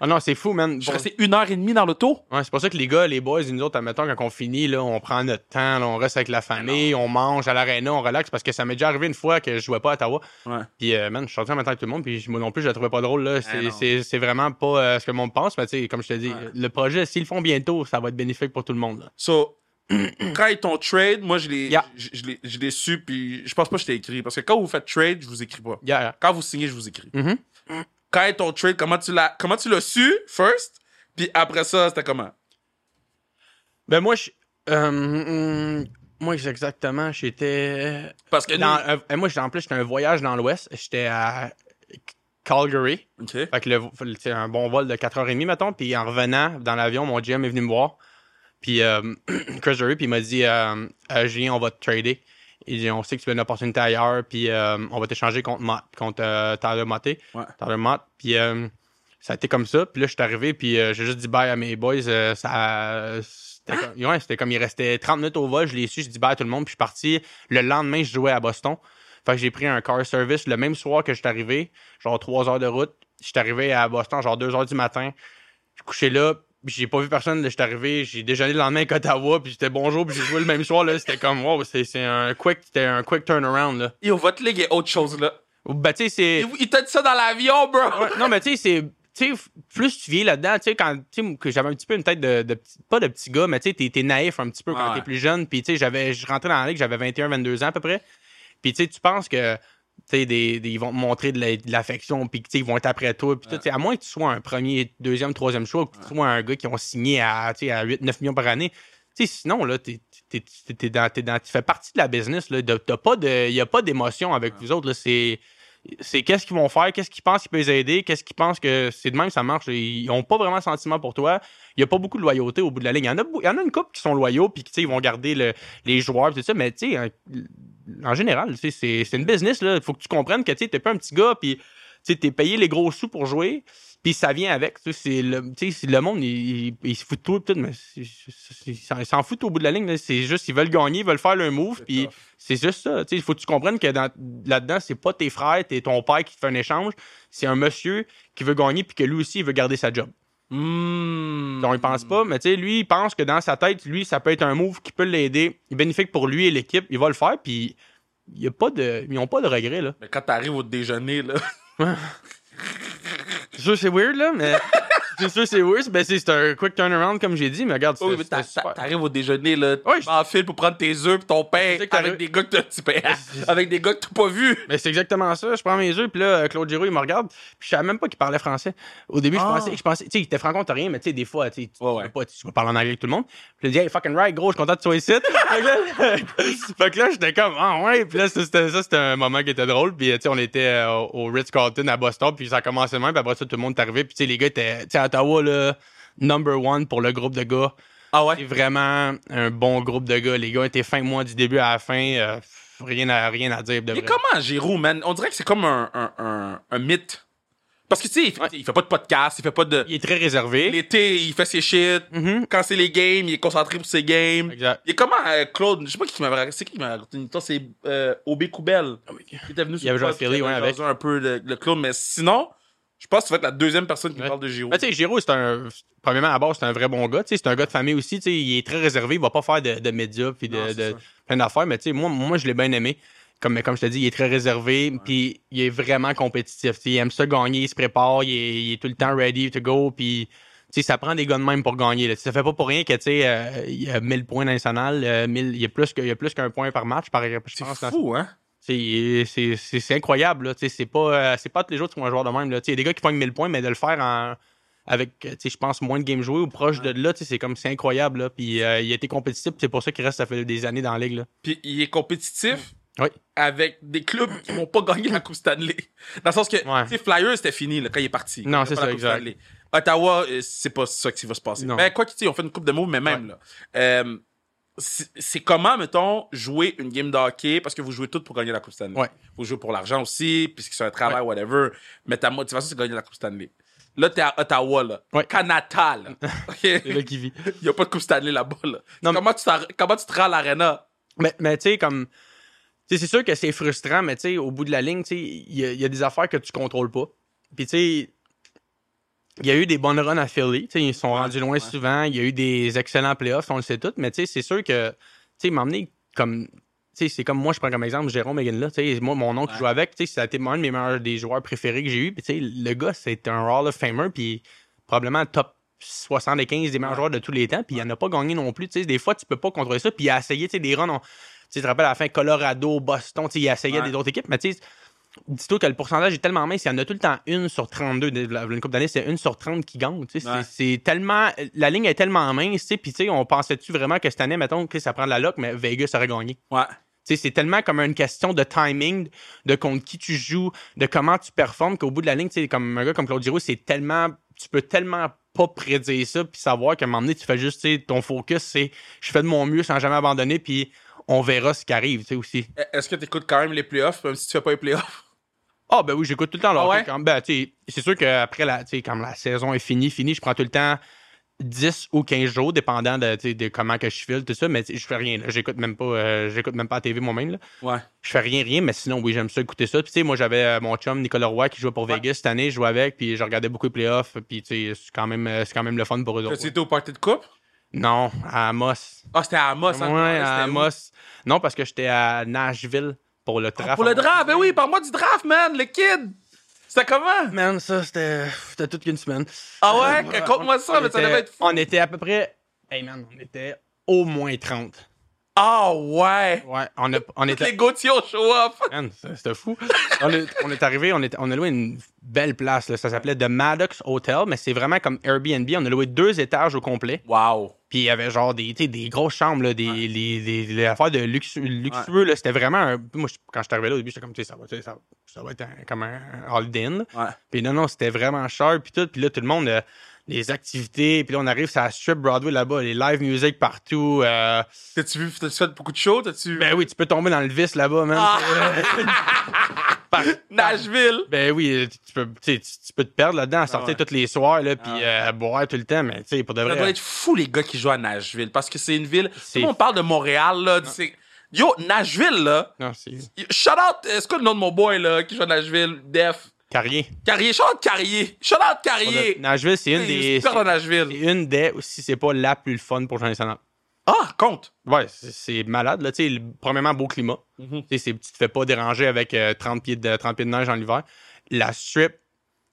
Ah non, c'est fou, man. Je suis resté une heure et demie dans l'auto. Ouais, c'est pour ça que les gars, les boys, nous autres, admettons, quand on finit, là, on prend notre temps, là, on reste avec la famille, on mange à l'aréna, on relaxe, parce que ça m'est déjà arrivé une fois que je jouais pas à Ottawa. Ouais. Puis, euh, man, je suis sorti en même temps que tout le monde, puis moi non plus, je la trouvais pas drôle, là. C'est, non. c'est, vraiment pas euh, ce que le monde pense, mais tu sais, comme je te dis, Ouais. le projet, s'ils le font bientôt, ça va être bénéfique pour tout le monde, là. So, (clears throat) quand ils t'ont trade, moi, je l'ai, Yeah. je, je l'ai, je l'ai su, puis je pense pas que je t'ai écrit. Parce que quand vous faites trade, je vous écris pas. Yeah, yeah. Quand vous signez, je vous écris. Mhm. Quand ils t'ont trade, comment tu l'as, comment tu l'as su, first? Puis après ça, c'était comment? Ben, moi, je. euh, hum, moi, exactement, j'étais. Parce que Dans, nous- un- moi, j'étais en plus, j'étais un voyage dans l'Ouest. J'étais à Calgary. OK. Fait que le- c'est un bon vol de 4h30, mettons. Puis en revenant dans l'avion, mon GM est venu me voir. Puis euh, (clears throat) Chris Drury, puis il m'a dit euh, Euh, Julien, on va te trader. Il dit On sait que tu as une opportunité ailleurs, puis euh, on va t'échanger contre, Mott, contre euh, Tyler Motté. Ouais. Tyler Mott. Puis euh, ça a été comme ça. Puis là, je suis arrivé, puis euh, j'ai juste dit bye à mes boys. ça. C'était comme, ouais, c'était comme il restait 30 minutes au vol, je l'ai su, je dis bye à tout le monde, puis je suis parti. Le lendemain, je jouais à Boston. Fait que j'ai pris un car service le même soir que je suis arrivé, genre 3 heures de route. Je suis arrivé à Boston, genre 2 heures du matin. Je suis couché là, j'ai pas vu personne. suis arrivé, j'ai déjeuné le lendemain à Ottawa, puis j'étais bonjour, puis j'ai joué le même soir. là C'était comme, wow, c'est un quick, c'était un quick turnaround. Là. Yo, votre ligue est autre chose, là. Ben, tu sais, c'est. Il, il t'a dit ça dans l'avion, bro! Ouais, non, mais tu sais, c'est. tu sais, plus tu vieillis là-dedans, tu sais, quand que j'avais un petit peu une tête de, pas de petit gars, mais tu sais, t'es, naïf un petit peu quand Ouais. t'es plus jeune. Puis tu sais, j'avais, je rentrais dans la ligue, j'avais 21, 22 ans à peu près. Puis tu sais, tu penses que des, des- ils vont te montrer de, la- de l'affection, puis ils vont être après toi. Tout, Ouais. à moins que tu sois un premier, deuxième, troisième choix, que tu sois un gars qui ont signé à, à 8, 9 millions par année. Sinon, là, tu fais partie de la business. Il n'y a pas d'émotion avec vous autres. C'est, c'est qu'est-ce qu'ils vont faire, qu'est-ce qu'ils pensent qu'ils peuvent les aider, qu'est-ce qu'ils pensent que c'est de même ça marche. Ils n'ont pas vraiment de sentiment pour toi. Il n'y a pas beaucoup de loyauté au bout de la ligne. Il y en a, il y en a une couple qui sont loyaux, puis qui, ils vont garder le- les joueurs, tout ça, mais tu sais, en, général, c'est une business. Il faut que tu comprennes que tu n'es pas un petit gars, puis tu es payé les gros sous pour jouer, puis ça vient avec. C'est le, monde, il, il- il se fout de tout, mais ils s'en- foutent au bout de la ligne. C'est juste, ils veulent gagner, ils veulent faire le move, puis c'est juste ça. Il faut que tu comprennes que dans- là-dedans, c'est pas tes frères, t'es ton père qui te fait un échange. C'est un monsieur qui veut gagner puis que lui aussi, il veut garder sa job. Hmm. Donc, il pense pas, mais tu sais, lui, il pense que dans sa tête, lui, ça peut être un move qui peut l'aider. Il bénéfique pour lui et l'équipe. Il va le faire, puis il y a pas de, ils ont pas de regrets, là. Mais quand t'arrives au déjeuner, là. C'est (laughs) sûr, c'est weird, là, mais. C'est sûr, c'est weird. Ben, c'est c'est un quick turnaround, comme j'ai dit, mais regarde, c'est Oui, mais t'arrives au déjeuner, là. Ouais, Tu m'enfiles pour prendre tes œufs pis ton pain avec des gars que tu (laughs) avec des gars que t'as pas vus. Mais c'est exactement ça. Je prends mes yeux, puis là, Claude Giroux, il me regarde. Puis je savais même pas qu'il parlait français. Au début, je Ah. pensais, je pensais, tu sais, il était franco-ontarien, mais tu sais, des fois, tu sais, Ouais, ouais. pas, tu peux parler en anglais avec tout le monde. Puis il dit, hey, fucking right, gros, je suis content tu sois ici. (laughs) (laughs) fait que là, j'étais comme, ah ouais. Puis là, c'était ça, c'était un moment qui était drôle. Puis, tu sais, on était euh, au Ritz-Carlton à Boston, puis ça a commencé même. Puis après ça, tout le monde est arrivé. Puis, tu sais, les gars étaient, à Ottawa, là, number one pour le groupe de gars. Ah C'est ouais? vraiment un bon groupe de gars. Les gars étaient fins moi du début à la fin. euh, rien, à, rien à dire de Mais vrai. comment Giroud, man? On dirait que c'est comme un, un, un, un mythe. Parce que, tu sais, il, fait- Ouais. il fait pas de podcast, il fait pas de. Il est très réservé. L'été, il fait ses shit. Mhm. Quand c'est les games, il est concentré pour ses games. Exact. Il est comment, euh, Claude? Je sais pas qui m'avait raconté. C'est qui m'avait raconté une histoire? C'est euh, Obé Coubel. Qui était venu Il avait joué à Philly, ouais, avec. un peu le, le Claude. Mais sinon, je pense que tu vas être la deuxième personne qui Ouais. parle de Giroud. Ben, tu sais, Giro, c'est un. Premièrement, à base, c'est un vrai bon gars. C'est un gars de famille aussi. Il est très réservé. Il va pas faire de, de médias puis de, Non, c'est de- ça. plein d'affaires. Mais tu sais, moi, moi, je l'ai bien aimé. Comme, comme je te dis, il est très réservé. Puis il est vraiment compétitif. Il aime ça gagner. Il se prépare. Il est, il est tout le temps ready to go. Puis. Ça prend des gars de même pour gagner. Là. Ça fait pas pour rien que, tu sais, euh, il y a 1000 points national, euh, 1000 il y a plus qu'un point par match, par je C'est pense. dans- fou, hein? C'est- incroyable. C'est pas, euh, c'est pas tous les jours que tu vois un joueur de même. Il y a des gars qui font 1000 points, mais de le faire en, avec, je pense, moins de games joués ou proche de là, c'est comme c'est incroyable. Là. Puis euh, il a été compétitif, c'est pour ça qu'il reste, ça fait des années dans la ligue. Là. Puis il est compétitif Oui. avec des clubs qui n'ont pas gagné la Coupe Stanley. Dans le sens que, Ouais. Flyers, c'était fini là, quand il est parti. Non, c'est ça, exact. Stanley. Ottawa, euh, c'est pas ça qui va se passer. Non. Mais quoi qu'ils, ils ont fait une Coupe de mots, mais même, là. Euh, c'est comment, mettons, jouer une game de hockey, parce que vous jouez tout pour gagner la Coupe Stanley. Ouais. Vous jouez pour l'argent aussi, puisque c'est un travail, whatever. Mais ta motivation, c'est gagner la Coupe Stanley. Là, t'es à Ottawa, là. Ouais. Canada, là. (laughs) OK? C'est là qu'il vit. Il n'y a pas de Coupe Stanley là-bas, là. Non, mais- comment, tu comment tu te rends à l'arena? Mais, mais tu sais, comme. c'est sûr que c'est frustrant, mais tu sais, au bout de la ligne, tu sais, il y, a- il y a des affaires que tu contrôles pas. Puis tu sais, il y a eu des bonnes runs à Philly. Ils sont rendus loin ouais. souvent. Il y a eu des excellents playoffs, on le sait tout. Mais c'est sûr que, m'emmener comme. C'est comme moi, je prends comme exemple Jérôme sais, moi, mon oncle Ouais. joue avec. Tu sais, ça a été un de mes meilleurs des joueurs préférés que j'ai eu. Puis le gars, c'est un Hall of Famer. Puis probablement top 75 des meilleurs joueurs de tous les temps. Puis il en a pas gagné non plus. Des fois, tu peux pas contrôler ça. Puis il a essayé, des runs. on- Tu te rappelles à la fin, Colorado, Boston, il a essayé Ouais. des autres équipes. Mais tu sais, dis-toi que le pourcentage est tellement mince, il y en a tout le temps une sur 32. De- la- Une coupe d'année, c'est une sur 30 qui gagne. Ouais. C'est tellement. La ligne est tellement mince, tu sais. Puis, tu sais, on pensait-tu vraiment que cette année, mettons, que ça prend de la loc, mais Vegas aurait gagné. Ouais. C'est tellement comme une question de timing, de contre qui tu joues, de comment tu performes, qu'au bout de la ligne, comme un gars comme Claude Giroux, c'est tellement. Tu peux tellement pas prédire ça, puis savoir qu'à un moment donné, tu fais juste, ton focus, c'est je fais de mon mieux sans jamais abandonner, puis on verra ce qui arrive, tu sais, aussi. Est-ce que tu écoutes quand même les playoffs, même si tu fais pas les playoffs? Ah, ben oui, j'écoute tout le temps. Ah ouais? quand- ben, c'est sûr qu'après, la, quand la saison est finie, finie, je prends tout le temps 10 ou 15 jours, dépendant de, de comment que je file, tout ça, mais je fais rien. J'écoute même pas euh, j'écoute même pas la TV moi-même. Ouais. Je fais rien, rien, mais sinon, oui, j'aime ça écouter ça. Puis, tu sais, moi, j'avais euh, mon chum Nicolas Roy qui jouait pour Ouais. Vegas cette année, je jouais avec, puis je regardais beaucoup les playoffs, puis, tu sais, c'est quand, même, euh, c'est quand même le fun pour eux autres. Tu étais au party de coupe? Non, à Amos. Ah, c'était à Amos, hein? ouais, C'était à? Amos. Non, parce que j'étais à Nashville pour le Ah, draft. pour le draft, ben oui, parle-moi du draft, man, le kid! C'était comment? Man, ça, c'était c'était toute une semaine. Ah ouais? Conte-moi ça, On mais ça était- devait être fou. On était à peu près. Hey man, on était au moins 30. Ah ouais! Ouais, on, a, on était. les Gauthier au show-off. Man, c'est- c'était fou. on, est, on est arrivé, on, est, on a loué une belle place. là. Ça s'appelait The Maddox Hotel, mais c'est vraiment comme Airbnb. On a loué deux étages au complet. Wow. Puis il y avait genre des, des grosses chambres, là, des, les, les- les affaires de luxu- luxueux. C'était vraiment un. Moi, quand je suis arrivé là au début, j'étais comme, tu sais, ça va, ça, ça va être un- comme un, Holiday Inn. Ouais. Puis non, non, c'était vraiment cher. Puis tout. Puis là, tout le monde, euh, les activités. Puis là, on arrive la strip Broadway là-bas, les live music partout. euh, T'as-tu vu, t'as-tu fait beaucoup de shows? T'as-tu. ben oui, tu peux tomber dans le vice là-bas, man. Ah! (laughs) Par- Nashville! Ben oui, tu peux, tu, peux te perdre là-dedans à sortir ouais. tous les soirs, là, puis Ah euh, boire tout le temps, mais tu sais, pour de Ça doit vrai. être fou, les gars qui jouent à Nashville, parce que c'est une ville. Tout le monde parle de Montréal, là. c'est- Yo, Nashville, là. Non, c'est Shout out, est-ce que le nom de mon boy, là, qui joue à Nashville? Def. Carrier. Carrier, out Carrier. Out Carrier. Nashville, c'est une des. super C'est Nashville. c'est une des, si c'est pas la plus fun pour Jean Sonal. Ah, compte. Ouais, c'est- malade, là, le- Premièrement, beau climat. Tu sais, c'est- tu te fais pas déranger avec euh, 30, pieds de, 30 pieds de neige en hiver. La strip,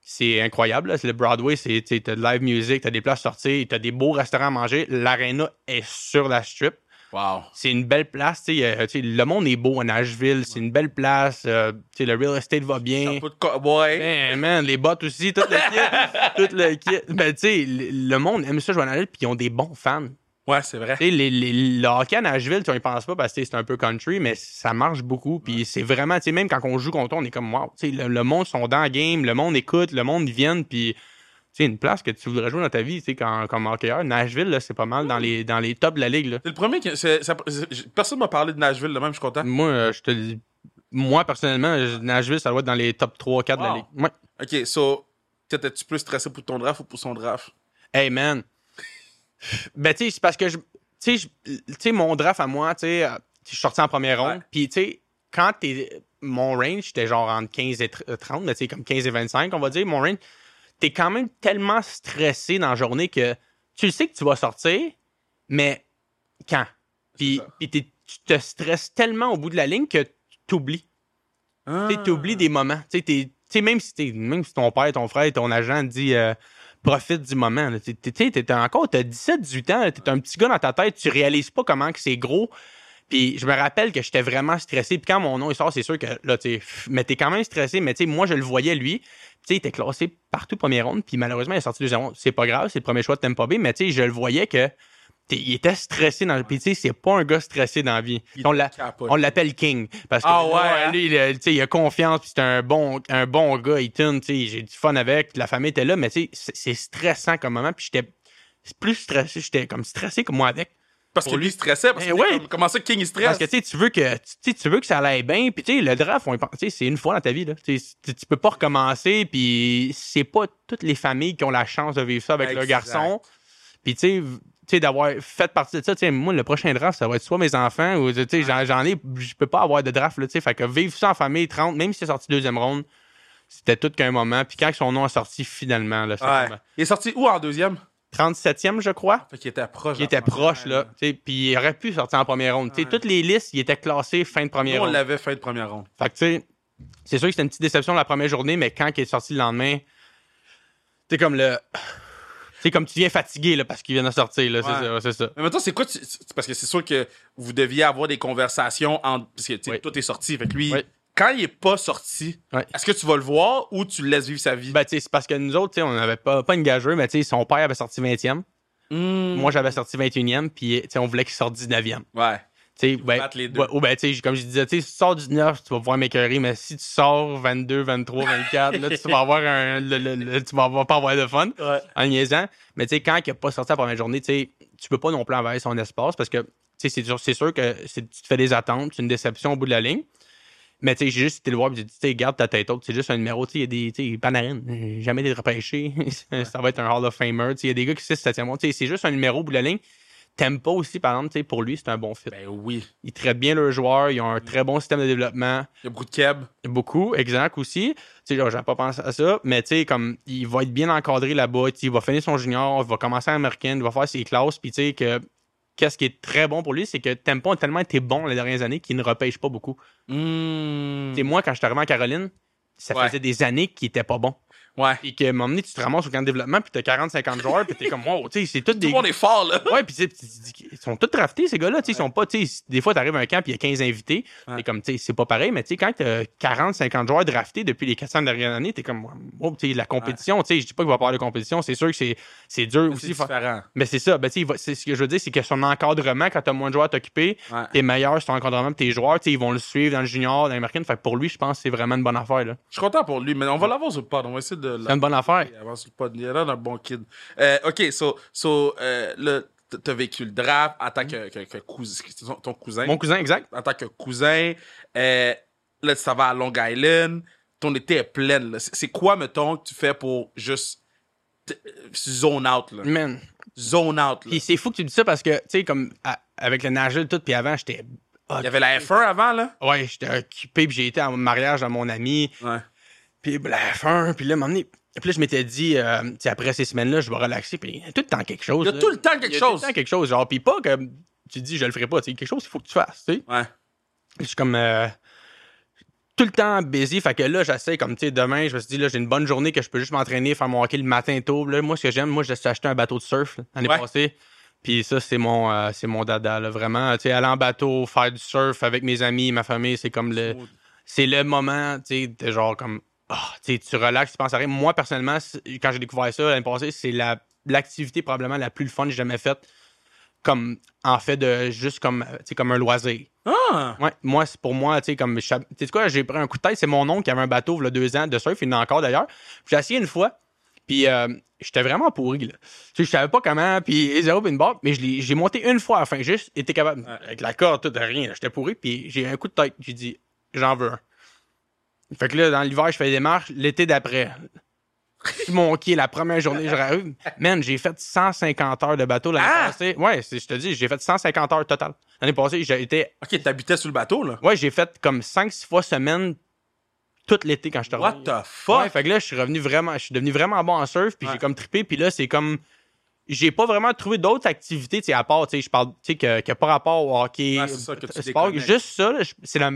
c'est incroyable. là. Le Broadway, c'est, t'as de live music, t'as des places sorties, t'as des beaux restaurants à manger. L'aréna est sur la strip. Wow. C'est une belle place. tu sais, euh, le monde est beau à Nashville. C'est une belle place. euh, le real estate va bien. De cowboy. Ben, man, les bottes aussi, tout le kit. (laughs) tout le kit. Ben, tu sais, le, monde aime ça jouer à Nashville, puis ils ont des bons fans. Ouais, c'est vrai. Les, les, le hockey à Nashville, on y pense pas parce que c'est un peu country, mais ça marche beaucoup. Puis c'est vraiment, tu sais, même quand on joue contre eux, on est comme, wow, tu sais, le, le monde sont dans le game, le monde écoute, le monde vient, puis sais, une place que tu voudrais jouer dans ta vie, tu sais, quand- comme hockeyeur. Nashville, là, c'est pas mal dans les, dans les tops de la ligue, là. C'est le premier qui. ça- personne m'a parlé de Nashville, là, même, je suis content. Moi, euh, je te dis, moi, personnellement, Nashville, ça doit être dans les top 3-4 de la ligue. Ouais. Ok, so, t'étais-tu plus stressé pour ton draft ou pour son draft? Hey, man. (laughs) ben, tu sais, c'est parce que je. Tu sais, je- tu sais, mon draft à moi, tu sais, euh, je suis sorti en première ronde. Ouais. Puis, tu sais, quand t'es. Mon range, c'était genre entre 15 et tr- euh, 30, mais tu sais, comme 15 et 25, on va dire. Mon range, t'es quand même tellement stressé dans la journée que tu sais que tu vas sortir, mais quand? Puis, tu te stresses tellement au bout de la ligne que tu t'oublies. Ah. Tu sais, t'oublies des moments. Tu sais, t'es- tu même si, t'es- même si ton père, ton frère, ton agent dit euh, profite du moment. Tu sais, encore, t'as 17, 18 ans, là, t'es un petit gars dans ta tête, tu réalises pas comment que c'est gros. Puis je me rappelle que j'étais vraiment stressé. Puis quand mon nom il sort, c'est sûr que là, tu sais, mais t'es quand même stressé. Mais tu sais, moi, je le voyais lui. Tu sais, il était classé partout première ronde. Puis malheureusement, il est sorti deuxième ronde. C'est pas grave, c'est le premier choix de Tampa Bay. Mais tu sais, je le voyais que il était stressé dans le. Puis tu sais, c'est pas un gars stressé dans la vie. On l'appelle King. Parce que Ah ouais, hein? lui, il, tu sais, il a confiance, puis c'est un bon, un bon gars, il tune, tu sais, j'ai du fun avec, la famille était là, mais tu sais, c'est- c'est stressant comme moment, puis j'étais plus stressé, j'étais comme stressé que moi avec. Parce que lui, il stressait. Parce Eh que ouais. comme- comment ça, King, il stresse? Parce que tu veux que, tu veux que ça aille bien, puis tu sais, le draft, on c'est une fois dans ta vie, là. Tu sais, tu peux pas recommencer, puis c'est pas toutes les familles qui ont la chance de vivre ça avec leur Exact. garçon. Puis tu sais, d'avoir fait partie de ça, moi, le prochain draft, ça va être soit mes enfants ou, tu sais, j'en- ai, je peux pas avoir de draft, là, tu sais. Fait que vivre ça en famille, 30, même si c'est sorti deuxième ronde, c'était tout qu'un moment. Puis quand son nom est sorti finalement, là, Ouais. comme, Il est sorti où en deuxième? 37e, je crois, Fait qu'il était proche. qui était proche, là. tu Puis il aurait pu sortir en première ronde. Tu Ouais. toutes les listes, il était classé fin de Nous, première on ronde. l'avait fait de première ronde. Fait que, tu sais, c'est sûr que c'était une petite déception la première journée, mais quand il est sorti le lendemain, c'est comme le. C'est comme tu viens fatigué, là, parce qu'il vient de sortir, là. C'est Ouais. ça, c'est ça. Mais maintenant, c'est quoi? tu- Parce que c'est sûr que vous deviez avoir des conversations entre. Parce que tu Oui. tout est sorti. Fait que lui, Oui. Quand il est pas sorti, Ouais. est-ce que tu vas le voir ou tu le laisses vivre sa vie? Ben, c'est parce que nous autres, on n'avait pas, pas une gageuse, mais son père avait sorti 20e. Hmm. Moi, j'avais sorti 21e, puis on voulait qu'il sorte 19e. Ouais. Tu sais, ben, les deux. ouais, ou ben, tu sais, comme je disais, si tu sors 19, tu vas pouvoir m'écœurer, mais si tu sors 22, 23, 24, là, tu vas (laughs) avoir un. le- le- le- tu vas pas avoir de fun Ouais. en niaisant. Mais tu sais, quand il n'a pas sorti la première journée, tu tu peux pas non plus envahir son espace parce que, c'est sûr, que tu te fais des attentes, c'est une déception au bout de la ligne. Mais tu sais, j'ai juste été le voir et j'ai dit, tu sais, garde ta tête haute, c'est juste un numéro, tu sais, il y a des, Panarin, euh, jamais été repêché, ça va être un Hall of Famer, tu sais, il y a des gars qui 6 7 mois, tu sais, c'est juste un numéro bout de la ligne. Pas aussi, par exemple, tu sais, pour lui, c'est un bon fit. Ben oui. Ils traitent bien leurs joueurs, ils ont un très bon système de développement. Il y a beaucoup de keb. Beaucoup, exact aussi. Tu sais, genre, j'avais pas pensé à ça, mais tu sais, comme, il va être bien encadré là-bas, il va finir son junior, il va commencer en américaine, il va faire ses classes, puis tu sais, que, qu'est-ce qui est très bon pour lui, c'est que Tempo a tellement été bon les dernières années qu'il ne repêche pas beaucoup. Sais, moi, quand je suis arrivé en Caroline, ça Ouais. faisait des années qu'il était pas bon. Ouais. Et que, à un moment donné, tu te ramasses au camp de développement, puis t'as 40-50 joueurs, puis t'es comme, wow, tu sais, c'est Tout des. le monde est fort, là. Ouais, puis ils sont tous draftés, ces gars-là. tu sais, Ils sont pas, tu sais, des fois, t'arrives à un camp, puis il y a 15 invités. Ouais. T'es comme, tu sais, c'est pas pareil, mais tu sais, quand t'as 40, 50 joueurs draftés depuis les 400 dernières années, t'es comme, oh, tu sais, la compétition, tu sais, je dis pas qu'il va pas avoir de compétition, c'est sûr que c'est, c'est dur C'est aussi. fa- différent. Mais c'est ça, ben, tu sais, c'est ce que je veux dire, c'est que son encadrement, quand t'as moins de joueurs à t'occuper, Ouais. t'es meilleur sur ton encadrement, tes joueurs, tu sais, ils vont le suivre dans le junior, dans l'américaine. Fait pour lui, je pense que c'est vraiment une bonne affaire, là. Je suis content pour lui, mais on va l'avoir sur le pod. On va essayer de C'est une bonne affaire. Avant sur le pod. Il d'un bon kid. Euh, OK, so, so euh, là, t- t'as vécu le draft en tant que, que- que cousin, ton, cousin. Mon cousin, exact. En tant que cousin. Euh, là, ça va à Long Island. Ton été est pleine. là. C'est quoi, mettons, que tu fais pour juste zone out, là? Man, Zone out, là. Puis c'est fou que tu dis ça parce que, tu sais, comme à- avec le nageur tout, puis avant, j'étais. Il y avait la F1 avant, là? Ouais, j'étais occupé, puis j'ai été en mariage à mon ami, Ouais. Puis la F1, puis là, donné, puis là, je m'étais dit, euh, après ces semaines-là, je vais relaxer, puis il y a tout le temps quelque chose. Il y a là. tout le temps Il quelque y a tout chose. le temps quelque chose, genre, puis pas que tu te dis, je le ferai pas, tu sais, quelque chose, il faut que tu fasses, tu sais. Ouais. Je suis comme euh, tout le temps busy. Fait que là, j'essaie, comme tu sais, demain, je me suis dit, là, j'ai une bonne journée que je peux juste m'entraîner, faire mon hockey le matin tôt. Là, moi, ce que j'aime, moi, j'ai acheté un bateau de surf l'année Ouais. passée. Puis ça, c'est mon, euh, c'est mon dada, là, vraiment. Tu sais, aller en bateau, faire du surf avec mes amis, ma famille, c'est comme le, c'est le moment, tu sais, genre comme, ah, tu relaxes, tu penses à rien. Moi, personnellement, quand j'ai découvert ça l'année passée, c'est la, l'activité probablement la plus fun que j'ai jamais faite. Comme, en fait, de juste comme, sais, comme un loisir. Ah! Ouais, moi, c'est pour moi, tu sais, comme, tu sais quoi, j'ai pris un coup de tête, c'est mon oncle qui avait un bateau, il y a deux ans, de surf, il en a encore d'ailleurs. J'ai essayé une fois, puis euh, j'étais vraiment pourri, là. Tu sais, je savais pas comment, puis zéro, puis une barre, mais j'ai monté une fois à la fin, juste, été capable, avec la corde, tout, rien, j'étais pourri, puis j'ai eu un coup de tête, j'ai dit, j'en veux un. Fait que là, dans l'hiver, je fais des marches, l'été d'après. Mon quai, la première journée, je arrive. Man, j'ai fait 150 heures de bateau l'année Ah! passée. Ouais, je te dis, j'ai fait 150 heures total. L'année passée, j'ai été OK, t'habitais sur le bateau, là? Ouais, j'ai fait comme 5-6 fois semaine tout l'été quand je suis What the fuck? Ouais, fait que là, je suis revenu vraiment, je suis devenu vraiment bon en surf, puis Ouais. j'ai comme trippé, puis là, c'est comme, j'ai pas vraiment trouvé d'autres activités, tu sais, à part, tu sais, je parle, tu sais, que, que pas rapport au hockey, Ouais, ça, que tu sport, juste ça, c'est la,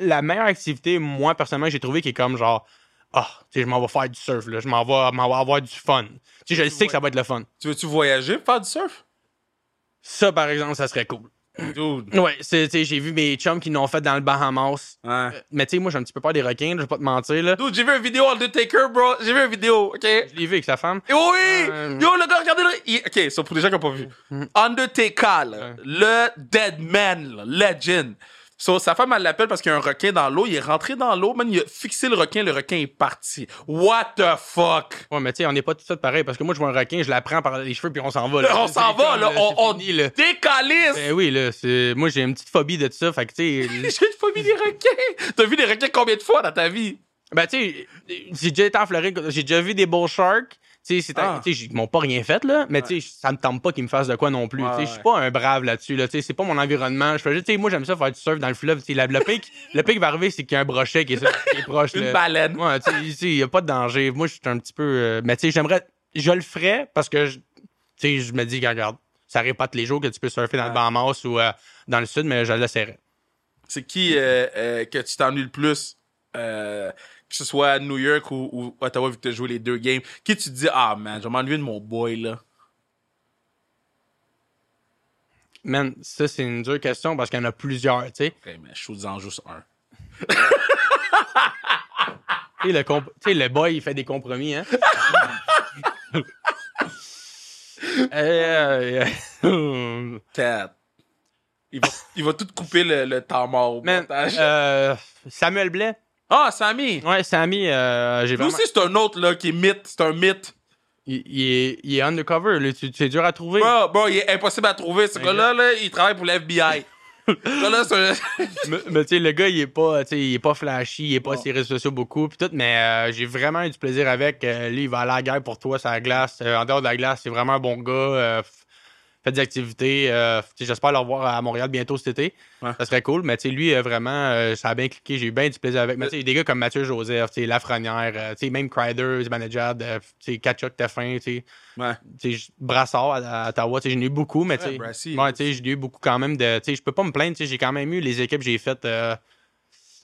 la meilleure activité, moi, personnellement, j'ai trouvé qui est comme genre, ah, tu sais, je m'en vais faire du surf, là, je m'en vais, m'en vais avoir du fun. Tu sais, je le sais que ça va être le fun. Tu veux-tu voyager pour faire du surf? Ça, par exemple, ça serait cool. Dude. (clears throat) Ouais, c'est, tu sais, j'ai vu mes chums qui l'ont fait dans le Bahamas. Ouais. Euh, Mais tu sais, moi, j'ai un petit peu peur des requins, là, je vais pas te mentir, là. Dude, j'ai vu une vidéo Undertaker, bro. J'ai vu une vidéo, OK? Je l'ai vu avec sa femme. Et oui! Euh, Yo, le gars, regardez il- Ok, so pour les gens qui n'ont pas vu. Undertaker, là, le Dead Man, là, legend. So, sa femme, elle l'appelle parce qu'il y a un requin dans l'eau. Il est rentré dans l'eau, man. Il a fixé le requin. Le requin est parti. What the fuck? Ouais, mais tu sais, on n'est pas tout ça pareil parce que moi, je vois un requin, je la prends par les cheveux puis on s'en va. Là. (laughs) on s'en va, là. On, on fini, là. décalisse. Ben oui, là. c'est- Moi, j'ai une petite phobie de ça. Fait que, tu sais. (laughs) J'ai pas vu des requins. T'as vu des requins combien de fois dans ta vie? ben, tu sais, j'ai déjà été en Floride, j'ai déjà vu des bull sharks. Tu sais, Ah. ils m'ont pas rien fait, là. Mais, tu sais, ça me tente pas qu'ils me fassent de quoi non plus. Ouais, tu sais, je suis ouais. pas un brave là-dessus, là. Tu sais, c'est pas mon environnement. Je fais juste, tu sais, moi, j'aime ça faire du surf dans le fleuve. Tu sais, la- le qui- (laughs) le va arriver, c'est qu'il y a un brochet qui est, qui est proche, Une là. baleine. Ouais, tu sais, ici, il n'y a pas de danger. Moi, je suis un petit peu. euh, mais tu sais, j'aimerais. Je le ferais parce que, je- tu sais, je me dis, regarde, ça arrive pas tous les jours que tu peux surfer dans le Ouais. Bahamas ou euh, dans le sud, mais je l'essaierais. C'est qui euh, que tu t'ennuies le plus? Que ce soit à New York ou, ou Ottawa, vu que tu as joué les deux games. Qui tu te dis, ah man, je vais m'ennuyer de mon boy, là? Man, ça, c'est une dure question parce qu'il y en a plusieurs, tu sais. Ok, mais je suis en juste un. Tu sais, le, le boy, il fait des compromis, hein. (laughs) Euh, euh. Il va, il va tout couper le, le temps mort au man, montage. euh, Samuel Blais. Ah, Sammy! Ouais, Sammy, euh, j'ai Lui vraiment. aussi, c'est un autre, là, qui est mythe. C'est un mythe. Il, il est, il est undercover, là, tu- c'est dur à trouver. Bro, bro, il est impossible à trouver. Ce gars-là, là, il travaille pour l'FBI. Ce gars-là, c'est un... (laughs) mais mais tu sais, le gars, il est pas, tu sais, il est pas flashy, il est pas sur les réseaux sociaux beaucoup, pis tout, mais euh, j'ai vraiment eu du plaisir avec. Euh, lui, il va aller à la guerre pour toi, sur la glace. Euh, en dehors de la glace, c'est vraiment un bon gars. Euh, fait des activités. Euh, J'espère le revoir à Montréal bientôt cet été. Ouais. Ça serait cool. Mais tu sais, lui, euh, vraiment, euh, ça a bien cliqué. J'ai eu bien du plaisir avec. Mais tu sais, des gars comme Mathieu Joseph, tu sais, Lafrenière, euh, tu sais, même Crider, manager, de, tu sais, Kachuk Teffin, tu sais. Ouais. Brassard à, à Ottawa, j'en ai eu beaucoup, mais tu Ouais, sais, j'ai eu beaucoup quand même de. Tu sais, je peux pas me plaindre, tu sais, j'ai quand même eu les équipes, j'ai faites euh,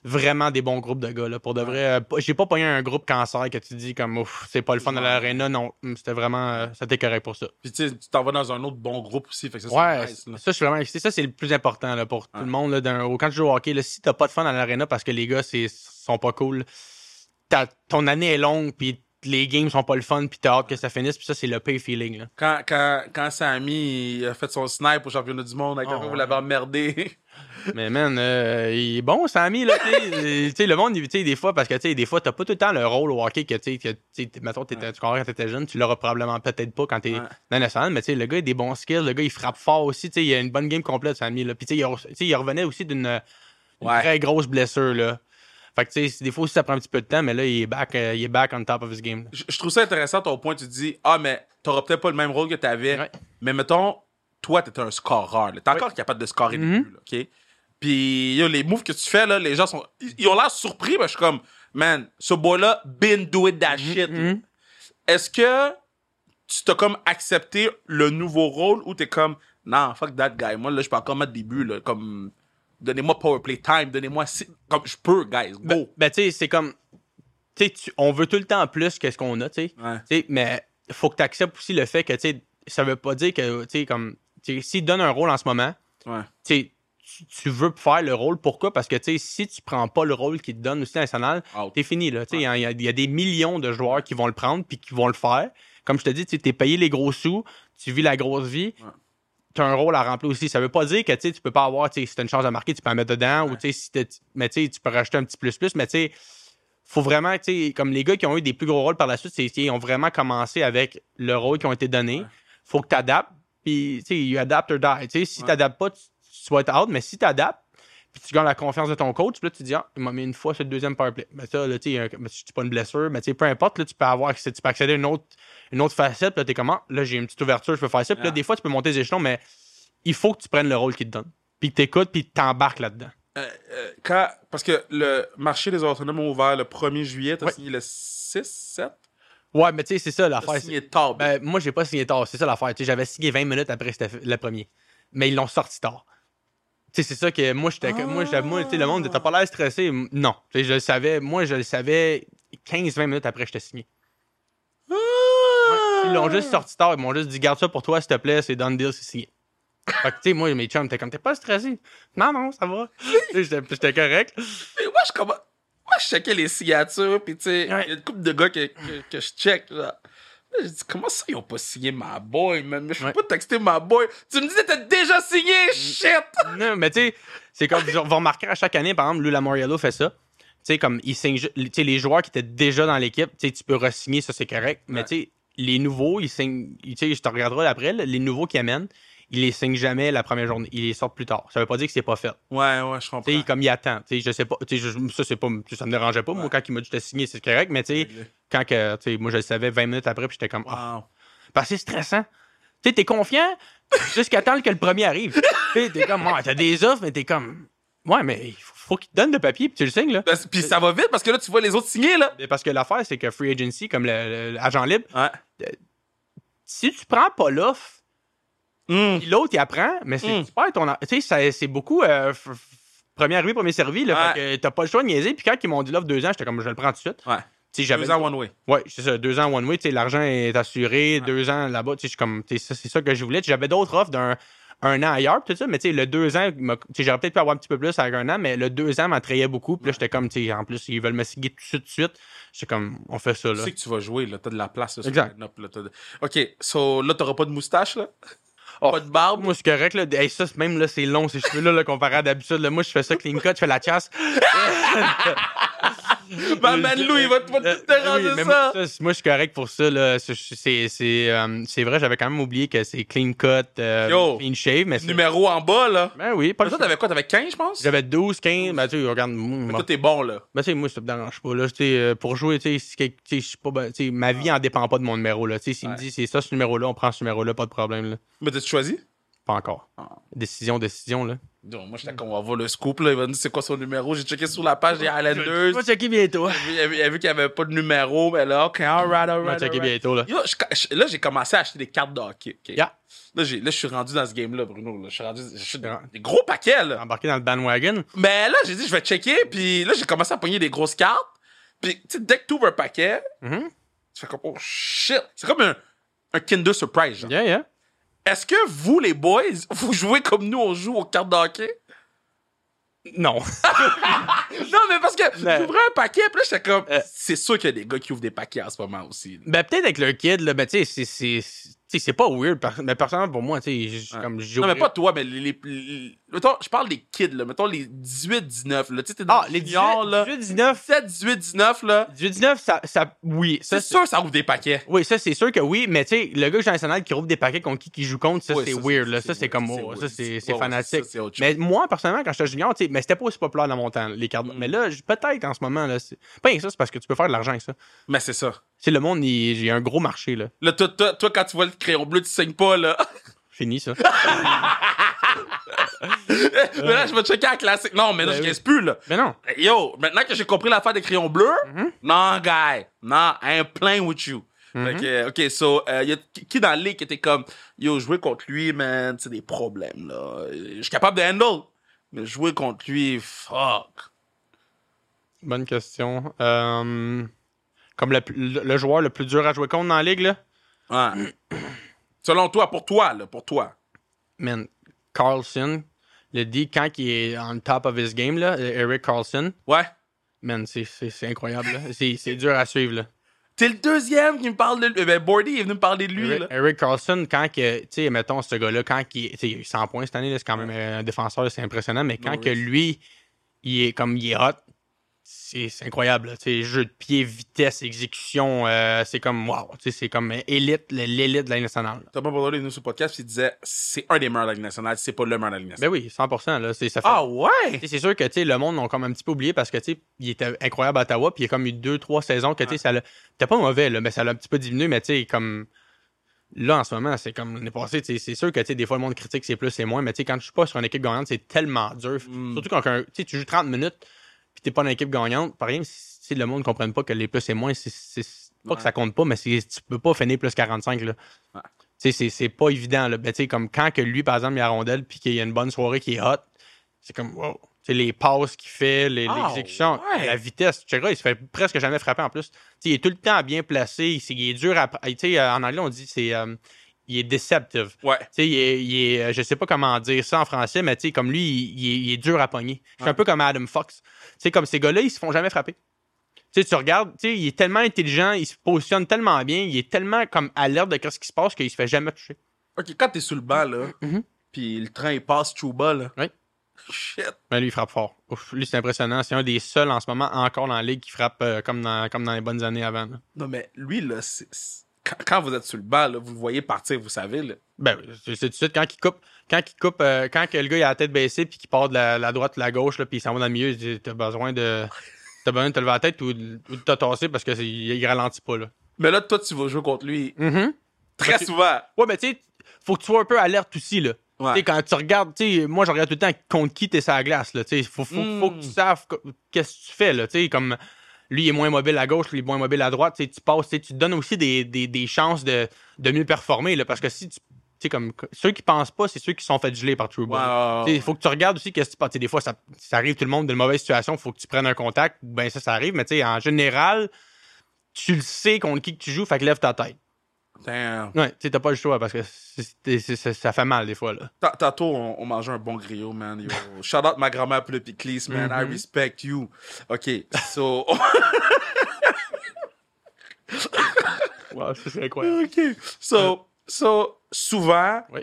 vraiment des bons groupes de gars. Là, pour de vrai, euh, j'ai pas pogné un groupe cancer que tu dis comme ouf, c'est pas le fun de l'arena. Non, Hum, c'était vraiment, euh, c'était correct pour ça. Puis tu sais, tu t'en vas dans un autre bon groupe aussi. Fait que ça, c'est Ouais, nice, ça, je suis vraiment excité. Ça, c'est le plus important là, pour tout le monde. Là, quand tu joues au hockey, là, si t'as pas de fun à l'arena parce que les gars c'est, sont pas cool, ta- ton année est longue, puis les games sont pas le fun, puis t'as hâte que ça finisse, puis ça, c'est le pay feeling. Là. Quand, quand, quand Sammy a fait son snipe au championnat du monde, avec Oh, un vous ouais. l'avez emmerdé. (laughs) Mais man, euh, il est bon, Sammy, là, tu sais, euh, le monde, tu sais, des fois, parce que, tu sais, des fois, t'as pas tout le temps le rôle au hockey que, tu sais, mettons, tu comprends quand t'étais jeune, tu l'auras probablement peut-être pas quand t'es Ouais. dans la salle, mais tu sais, le gars, il a des bons skills, le gars, il frappe fort aussi, tu sais, il a une bonne game complète, Sammy, là. Puis, tu sais, il, revenait aussi d'une Ouais. très grosse blessure, là. Fait que, tu sais, des fois ça prend un petit peu de temps, mais là, il est back, euh, il est back on top of his game. Je, je trouve ça intéressant ton point. Tu te dis, ah, mais t'auras peut-être pas le même rôle que t'avais. Ouais. Mais mettons, toi, t'es un scoreur. T'es encore capable de scorer des Mhm. buts, là, OK? Puis, yo, les moves que tu fais, là, les gens sont. Ils, ils ont l'air surpris, mais je suis comme, man, ce boy-là, been doing that shit. là. Mhm. Est-ce que tu t'as comme accepté le nouveau rôle ou t'es comme, non, fuck that guy. Moi, là, je peux encore mettre des buts, là. Comme, donnez-moi powerplay time, donnez-moi. Comme, je peux, guys. Go. Ben, ben, tu sais, c'est comme. Tu sais, tu- on veut tout le temps plus que ce qu'on a, tu sais. Ouais. Mais faut que tu acceptes aussi le fait que, tu sais, ça veut pas dire que, tu sais, comme. tu sais, S'il te donne un rôle en ce moment, Ouais. tu tu, veux faire le rôle. Pourquoi? Parce que, tu sais, si tu prends pas le rôle qu'il te donne aussi national, t'es fini, là. Tu sais, il y a- il y, a- y a des millions de joueurs qui vont le prendre puis qui vont le faire. Comme je te dis, tu t'es payé les gros sous, tu vis la grosse vie. Ouais. Tu as un rôle à remplir aussi. Ça veut pas dire que tu peux pas avoir, si tu as une chance de marquer, tu peux en mettre dedans. Ou, Ouais. si mais tu peux rajouter un petit plus-plus. Mais tu sais, faut vraiment, tu sais, comme les gars qui ont eu des plus gros rôles par la suite, c'est ils ont vraiment commencé avec le rôle qui ont été. Ouais. Faut que tu adaptes. Puis, tu sais, you adapt or die. Si Ouais. tu t'adaptes pas, tu, tu vas être out. Mais si tu adaptes, puis tu gagnes la confiance de ton coach, puis là, tu dis, ah, il m'a mis une fois sur le deuxième powerplay. Mais ça, là, tu sais, c'est pas une blessure, mais tu sais, peu importe, là, tu peux avoir, tu peux accéder à une autre, une autre facette, puis là, t'es comment? Là, j'ai une petite ouverture, je peux faire ça. Puis là, Yeah. des fois, tu peux monter les échelons, mais il faut que tu prennes le rôle qu'il te donne. Puis que t'écoutes, puis t'embarques là-dedans. Euh, euh, quand, parce que le marché des autonomes a ouvert le 1er juillet, t'as Ouais. signé le 6, 7? Ouais, mais tu sais, c'est ça l'affaire. signé tard. Ben, moi, j'ai pas signé tard. C'est ça l'affaire. Tu sais, J'avais signé 20 minutes après le premier. Mais ils l'ont sorti tard. C'est ça que moi, j'étais. Moi, j'étais- moi, tu sais, le monde, t'as pas l'air stressé. Non. Je le savais. Moi, je le savais 15-20 minutes après que j'étais signé. Ils l'ont juste sorti tard. Ils m'ont juste dit, garde ça pour toi, s'il te plaît, c'est done deal, c'est signé. Fait que, tu sais, moi, mes chums, t'es comme, t'es pas stressé. Non, non, ça va. J'étais correct. Mais moi, je. Moi, je checkais les signatures, puis tu sais, il Ouais. y a une couple de gars que, que, que je check. Là. J'ai dit, comment ça, ils ont pas signé ma boy, man? Mais je peux Ouais. pas texter ma boy. Tu me disais, t'as déjà signé, shit! (laughs) Non, mais tu sais, c'est comme, on va remarquer à chaque année, par exemple, Lula Moriello fait ça. Tu sais, comme, il signe, ju- tu sais, les joueurs qui étaient déjà dans l'équipe, tu sais, tu peux re-signer, ça c'est correct. Mais tu sais, les nouveaux, ils signent, tu sais, je te regarderai après, les nouveaux qui amènent, ils les signent jamais la première journée. Ils les sortent plus tard. Ça veut pas dire que c'est pas fait. Ouais, ouais, je comprends. Tu sais, comme il attend. Tu sais, je sais pas, je- ça c'est pas, ça me dérangeait pas. Moi, quand il m'a dit de signer, c'est correct. Mais tu sais, quand que, tu sais, moi je le savais 20 minutes après, puis j'étais comme, ah, Wow. parce que c'est stressant. Tu sais, t'es confiant jusqu'à temps que le premier arrive. t'es comme, ouais, t'as des offres, mais t'es comme, ouais, mais il faut, faut qu'il te donne le papier, puis tu le signes, là. Puis ça va vite parce que là, tu vois les autres signer, là. Mais Parce que l'affaire, c'est que Free Agency, comme l'agent libre, Ouais. si tu prends pas l'offre, Hum. puis l'autre, il apprend, mais c'est Mm. tu perds ton. Tu sais, c'est beaucoup euh, premier arrivé, premier servi, là. Ouais. Fait que t'as pas le choix de niaiser. Puis quand ils m'ont dit l'offre deux ans, j'étais comme, je le prends tout de suite. Ouais. Tu. Deux ans one way. Ouais, c'est ça, deux ans one way, tu sais, l'argent est assuré, deux ans là-bas, tu comme, tu c'est ça que je voulais. Tu J'avais d'autres offres d'un un an ailleurs, tout ça, mais tu sais, le deux ans, tu j'aurais peut-être pu avoir un petit peu plus avec un an, mais le deux ans m'attrayait beaucoup. Puis là, j'étais comme, tu sais, en plus, ils veulent me signer tout de suite. J'étais comme, on fait ça, Tu là. sais que tu vas jouer, là. T'as de la place, là, sur Exact. là, de- OK, so là, t'auras pas de moustache, là? Oh, Pas de barbe? Moi, c'est correct, là. Hey, ça, même là, c'est long, ces cheveux-là, là, comparé à d'habitude. Moi, je fais ça clean cut, je fais la chasse. (laughs) (laughs) Ma man Lou, il va te va Euh, déranger oui, ça. Moi, je suis correct pour ça. là. C'est- C'est c'est, euh, c'est vrai, j'avais quand même oublié que c'est clean cut, euh, Yo. clean shave. Mais c'est- Numéro en bas, là. Ben oui, pas Mais le toi, t'avais quoi? T'avais 15, je pense? J'avais 12, 15. Ben, tu sais, regarde. Mais toi, t'es bon, là. Ben, tu sais, moi, ça me dérange pas. Là, pour jouer, tu sais, pas. ben, ma vie en dépend pas de mon numéro. là. Tu sais, S'il me dit c'est ça, ce numéro-là, on prend ce numéro-là, pas de problème. Là. Mais t'as-tu choisi? Pas encore. Ah. Décision, décision. là. Donc, moi, j'étais comme, on va voir le scoop, là. Il va me dire c'est quoi son numéro? J'ai checké sur la page des Highlanders. Je vais checker bientôt. Il a vu, il a vu qu'il n'y avait pas de numéro, mais là, OK, alright, Je vais alright. checker alright. bientôt, là. Yo, je- là, j'ai commencé à acheter des cartes de hockey. Yeah. Là, là, je suis rendu dans ce game-là, Bruno. Là. Je suis rendu je suis dans des gros paquets, là. Embarqué dans le bandwagon. Mais là, j'ai dit, je vais checker, puis là, j'ai commencé à pogner des grosses cartes. Puis, tu sais, dès que tu ouvres un paquet, Mhm. tu fais comme, oh shit. C'est comme un, un Kinder Surprise, genre. Yeah, yeah. Est-ce que vous, les boys, vous jouez comme nous, on joue aux cartes. Non, (laughs) (laughs) mais parce que j'ouvrais un paquet, puis là, j'étais comme, Euh. c'est sûr qu'il y a des gars qui ouvrent des paquets en ce moment aussi. là. ben, peut-être avec le kid, là, ben, tu sais, c'est- c'est. pas weird, mais personnellement, pour moi, tu sais, Ouais. comme j'ai Non, mais pas toi, mais les. les- les- mettons, je parle des kids, là. Mettons les 18-19, là. Tu sais, t'es dans Ah, le les junior, 18, là. 18, 19. 17, 18, 19, là. 18, 19, ça, ça. Oui. Ça, C'est sûr, ça ouvre des paquets. Oui, ça, c'est sûr que oui, mais tu sais, le gars national qui rouvre des paquets contre qui qui joue contre, ça, c'est weird, là. Ça, c'est comme, c'est oh, ça, c'est fanatique. Mais moi, personnellement, quand j'étais junior, tu sais, mais c'était pas aussi populaire dans mon temps, les cartes. Mm. Mais là, peut-être en ce moment, là. c'est- Pas que ça, c'est parce que tu peux faire de l'argent avec ça. Mais c'est ça. Sais, le monde, il il y a un gros marché, là. Là, toi, toi, toi, quand tu vois le crayon bleu, tu saignes pas, là. (laughs) Fini, ça. (laughs) mais là, je vais checker la classique. Non, mais là, Ben je oui. plus, là. mais non. Yo, maintenant que j'ai compris l'affaire des crayons bleus, Mhm. non, guy. Non, I am playing with you. Mhm. que, OK, so, euh, y a qui qui dans la ligue qui était comme, yo, jouer contre lui, man, c'est des problèmes, là. Je suis capable de handle. Mais jouer contre lui, fuck. Bonne question. Euh, Comme le, le- le joueur le plus dur à jouer contre dans la ligue, là? Ouais. (clears throat) Selon toi, pour toi, là, pour toi. Man, Carlson, le dit quand il est on top of his game, là, Eric Carlson, Ouais. man, c'est- incroyable. C'est dur à suivre. Là. T'es le deuxième qui me parle de lui. Ben, Bordy est venu me parler de lui, Eric, là. Eric Carlson, quand que, tu sais, mettons, ce gars-là, quand il, tu sais, il a eu 100 points cette année, c'est quand même un défenseur, c'est impressionnant, mais quand que lui, il est comme, il est hot, c'est incroyable, là, jeu de pied, vitesse, exécution, euh, c'est comme, wow, c'est comme élite, l'élite de la Ligue nationale. Thomas Bordeaux est venu sur le podcast puis il disait c'est un des meilleurs de la Ligue nationale, c'est pas le meilleur de la Ligue Ben nationale. oui, 100%, là, ça fait... ah ouais? C'est sûr que le monde l'ont comme un petit peu oublié parce que il était incroyable à Ottawa, puis il y a comme eu deux, trois saisons que tu sais, ça l'a. C'était pas mauvais, là, mais ça l'a un petit peu diminué, mais tu sais, comme. Là, en ce moment, c'est comme l'année passée, c'est sûr que des fois, le monde critique, c'est plus, c'est moins, mais tu sais, quand tu joues pas sur une équipe gagnante, c'est tellement dur. Mm. Surtout quand tu joues 30 minutes, t'es pas dans une équipe gagnante. Par exemple, si le monde ne comprenne pas que les plus et moins, c'est pas Ouais. que ça compte pas, mais tu peux pas finir plus 45, là. Ouais. C'est- c'est pas évident, là. Ben, comme quand que lui, par exemple, il a la rondelle, puis qu'il y a une bonne soirée qui est hot, c'est comme, wow. Tu sais, les passes qu'il fait, les- Ah, l'exécution, ouais. la vitesse. Tu sais, il se fait presque jamais frapper en plus. Il est tout le temps bien placé. Il, est dur à. En anglais, on dit c'est. euh, il est deceptive. Ouais. Tu sais, il est, il est, euh, je sais pas comment dire ça en français, mais tu sais, comme lui, il, il est, il est dur à pogner. Je suis Ouais. un peu comme Adam Fox. Tu sais, comme ces gars-là, ils se font jamais frapper. Tu sais, tu regardes, tu sais, il est tellement intelligent, il se positionne tellement bien, il est tellement comme alerte de ce qui se passe qu'il se fait jamais toucher. Ok, quand t'es sur le banc, là, Mhm. puis le train il passe tout bas, là. Oui. Shit. Mais lui, il frappe fort. Ouf, lui, c'est impressionnant. C'est un des seuls en ce moment encore dans la ligue qui frappe euh, comme, dans, comme dans les bonnes années avant. là. Non, mais lui, là, c'est. Quand, vous êtes sur le banc, là, vous le voyez partir, vous savez, là. Ben, c'est c'est tout de suite quand il coupe, quand il coupe, euh, quand le gars il a la tête baissée puis qu'il part de la, la droite, la gauche, là, puis il s'en va dans le milieu, il dit, t'as besoin de. (laughs) T'as besoin de te lever la tête ou de, ou de te tasser parce qu'il il ralentit pas. Là. Mais là, toi, tu vas jouer contre lui Mhm. très Parce que- souvent. Ouais, mais tu sais, faut que tu sois un peu alerte aussi. Là. Ouais. Quand tu regardes, tu moi je regarde tout le temps contre qui t'es sur la glace. Là, faut, faut, Mm. faut que tu saves qu'est-ce que tu fais. Là, comme lui il est moins mobile à gauche, lui il est moins mobile à droite. tu passes, tu te donnes aussi des, des, des chances de, de mieux performer. Là, parce que si tu. Sais, comme ceux qui pensent pas, c'est ceux qui sont fait geler par True ouais, Il faut que tu regardes aussi qu'est-ce qui se passe. Tu sais, Des fois, ça, ça arrive tout le monde d'une mauvaise situation, il faut que tu prennes un contact. Ben ça, ça arrive, mais tu sais, en général, tu le sais contre qui que tu joues, fait que lève ta tête. Damn. Ouais, tu t'as pas le choix parce que c'est- c'est- c'est- ça fait mal des fois. Là. Ta- Tantôt, on, on mangeait un bon griot, man. Yo. (laughs) Shout out ma grand-mère pour le piclis, man. I Mhm. respect you. OK, so... (laughs) (laughs) Wow, c'est incroyable. OK. So, so souvent, Oui.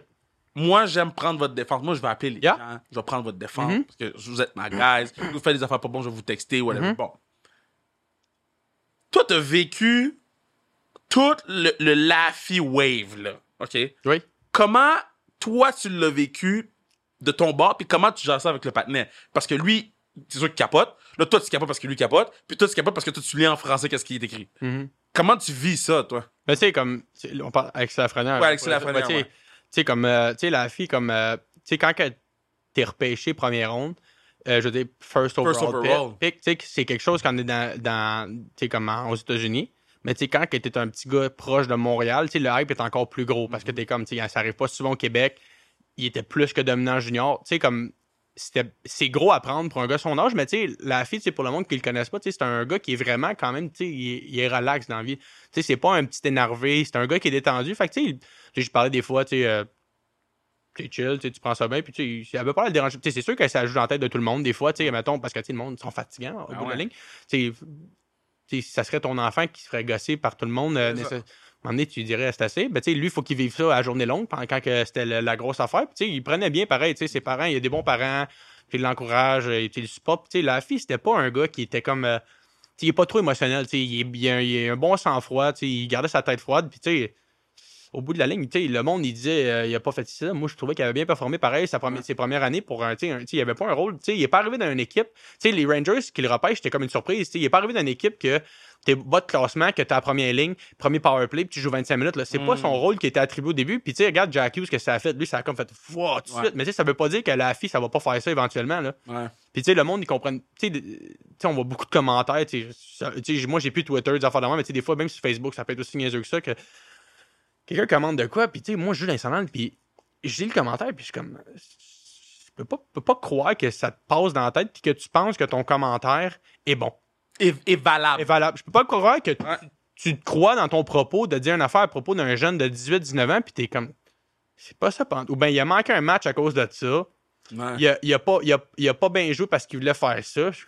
moi, j'aime prendre votre défense. Moi, je vais appeler les Yeah. gens. Je vais prendre votre défense Mhm. parce que vous êtes ma guys. Vous faites des affaires pas bonnes, je vais vous texter, whatever. Mhm. Bon. Toi, t'as vécu tout le, le Laffy Wave, là. OK? Oui. Comment, toi, tu l'as vécu de ton bord, puis comment tu gères ça avec le patinet? Parce que lui, c'est sûr qu'il capote. Là, toi, tu capotes parce que lui capote. Puis toi, tu capotes parce que toi, tu lis en français qu'est-ce qui est écrit. Mhm. Comment tu vis ça, toi? Ben, tu sais, comme. On parle avec Lafrenière. Ouais, Alexis Lafrenière, Ben, tu sais- comme. euh, tu sais, la fille, comme. euh, tu sais, quand t'es repêché première ronde. Euh, je veux dire, first overall, overall. pick. pick, tu sais, c'est quelque chose quand on est dans, dans tu sais, comme aux États-Unis. Mais tu sais, quand tu es un petit gars proche de Montréal, tu sais, le hype est encore plus gros parce que Mm-hmm. t'es comme, tu sais, ça arrive pas souvent au Québec. Il était plus que dominant junior. Tu sais, comme, c'est gros à prendre pour un gars de son âge, mais tu sais, la fille, c'est pour le monde qui le connaisse pas, tu sais, c'est un gars qui est vraiment quand même, tu sais, il, est- il est relax dans la vie. Tu sais, c'est pas un petit énervé, c'est un gars qui est détendu. Fait que, tu sais, je parlais des fois, tu sais, euh, t'es chill, tu prends ça bien, puis tu sais, ça veut pas le déranger. Tu sais, c'est sûr que ça joue dans la tête de tout le monde, des fois, tu sais, mettons, parce que, tu sais, le monde, ils sont fatigants au Ah bout de la ligne. Sais, ça serait ton enfant qui se ferait gosser par tout le monde. euh, À un moment donné, tu dirais, c'est assez. Ben, tu sais, lui, il faut qu'il vive ça à journée longue, pendant quand que c'était la grosse affaire. Puis, tu sais, il prenait bien pareil, tu sais, ses parents, il y a des bons parents, puis il l'encourage, euh, il le supporte. Puis, tu sais, la fille, c'était pas un gars qui était comme. euh, il est pas trop émotionnel, il, est bien- il a un bon sang-froid, tu sais, il gardait sa tête froide, puis, tu sais, au bout de la ligne, le monde, il disait, euh, il a pas fait ça. Moi, je trouvais qu'il avait bien performé pareil sa première, ses premières années pour un, tu sais, un- tu sais, il avait pas un rôle, il est pas arrivé dans une équipe. Les Rangers qui le repêchent, c'était comme une surprise. il est pas arrivé dans une équipe que t'es bas de classement, que t'es à la première ligne, premier power play, puis tu joues 25 minutes. C'est pas Mm. son rôle qui était attribué au début. Puis, tu sais, regarde Jack Hughes, ce que ça a fait. Lui, ça a comme fait, wow, tout de Ouais. suite. Mais, tu sais, ça veut pas dire que la fille, ça va pas faire ça éventuellement, là. Ouais. Puis, tu sais, le monde, ils comprennent. Tu sais, de- tu sais, on voit beaucoup de commentaires. Tu sais, ça- tu sais, moi, j'ai plus Twitter, des affaires de moi, mais tu sais, des fois, même sur Facebook, ça peut être aussi niaiseux que ça, que quelqu'un commande de quoi, puis tu sais, moi, je joue l'insolente, puis je lis le commentaire, puis je suis comme. Je peux pas, peux pas croire que ça te passe dans la tête, puis que tu penses que ton commentaire est bon, Et, et valable. est valable. Je peux pas croire que tu- te crois dans ton propos de dire une affaire à propos d'un jeune de 18-19 ans, puis t'es comme. C'est pas ça. Ou bien il a manqué un match à cause de ça. Ouais. Il a, il a pas, il a, il a pas bien joué parce qu'il voulait faire ça. Je-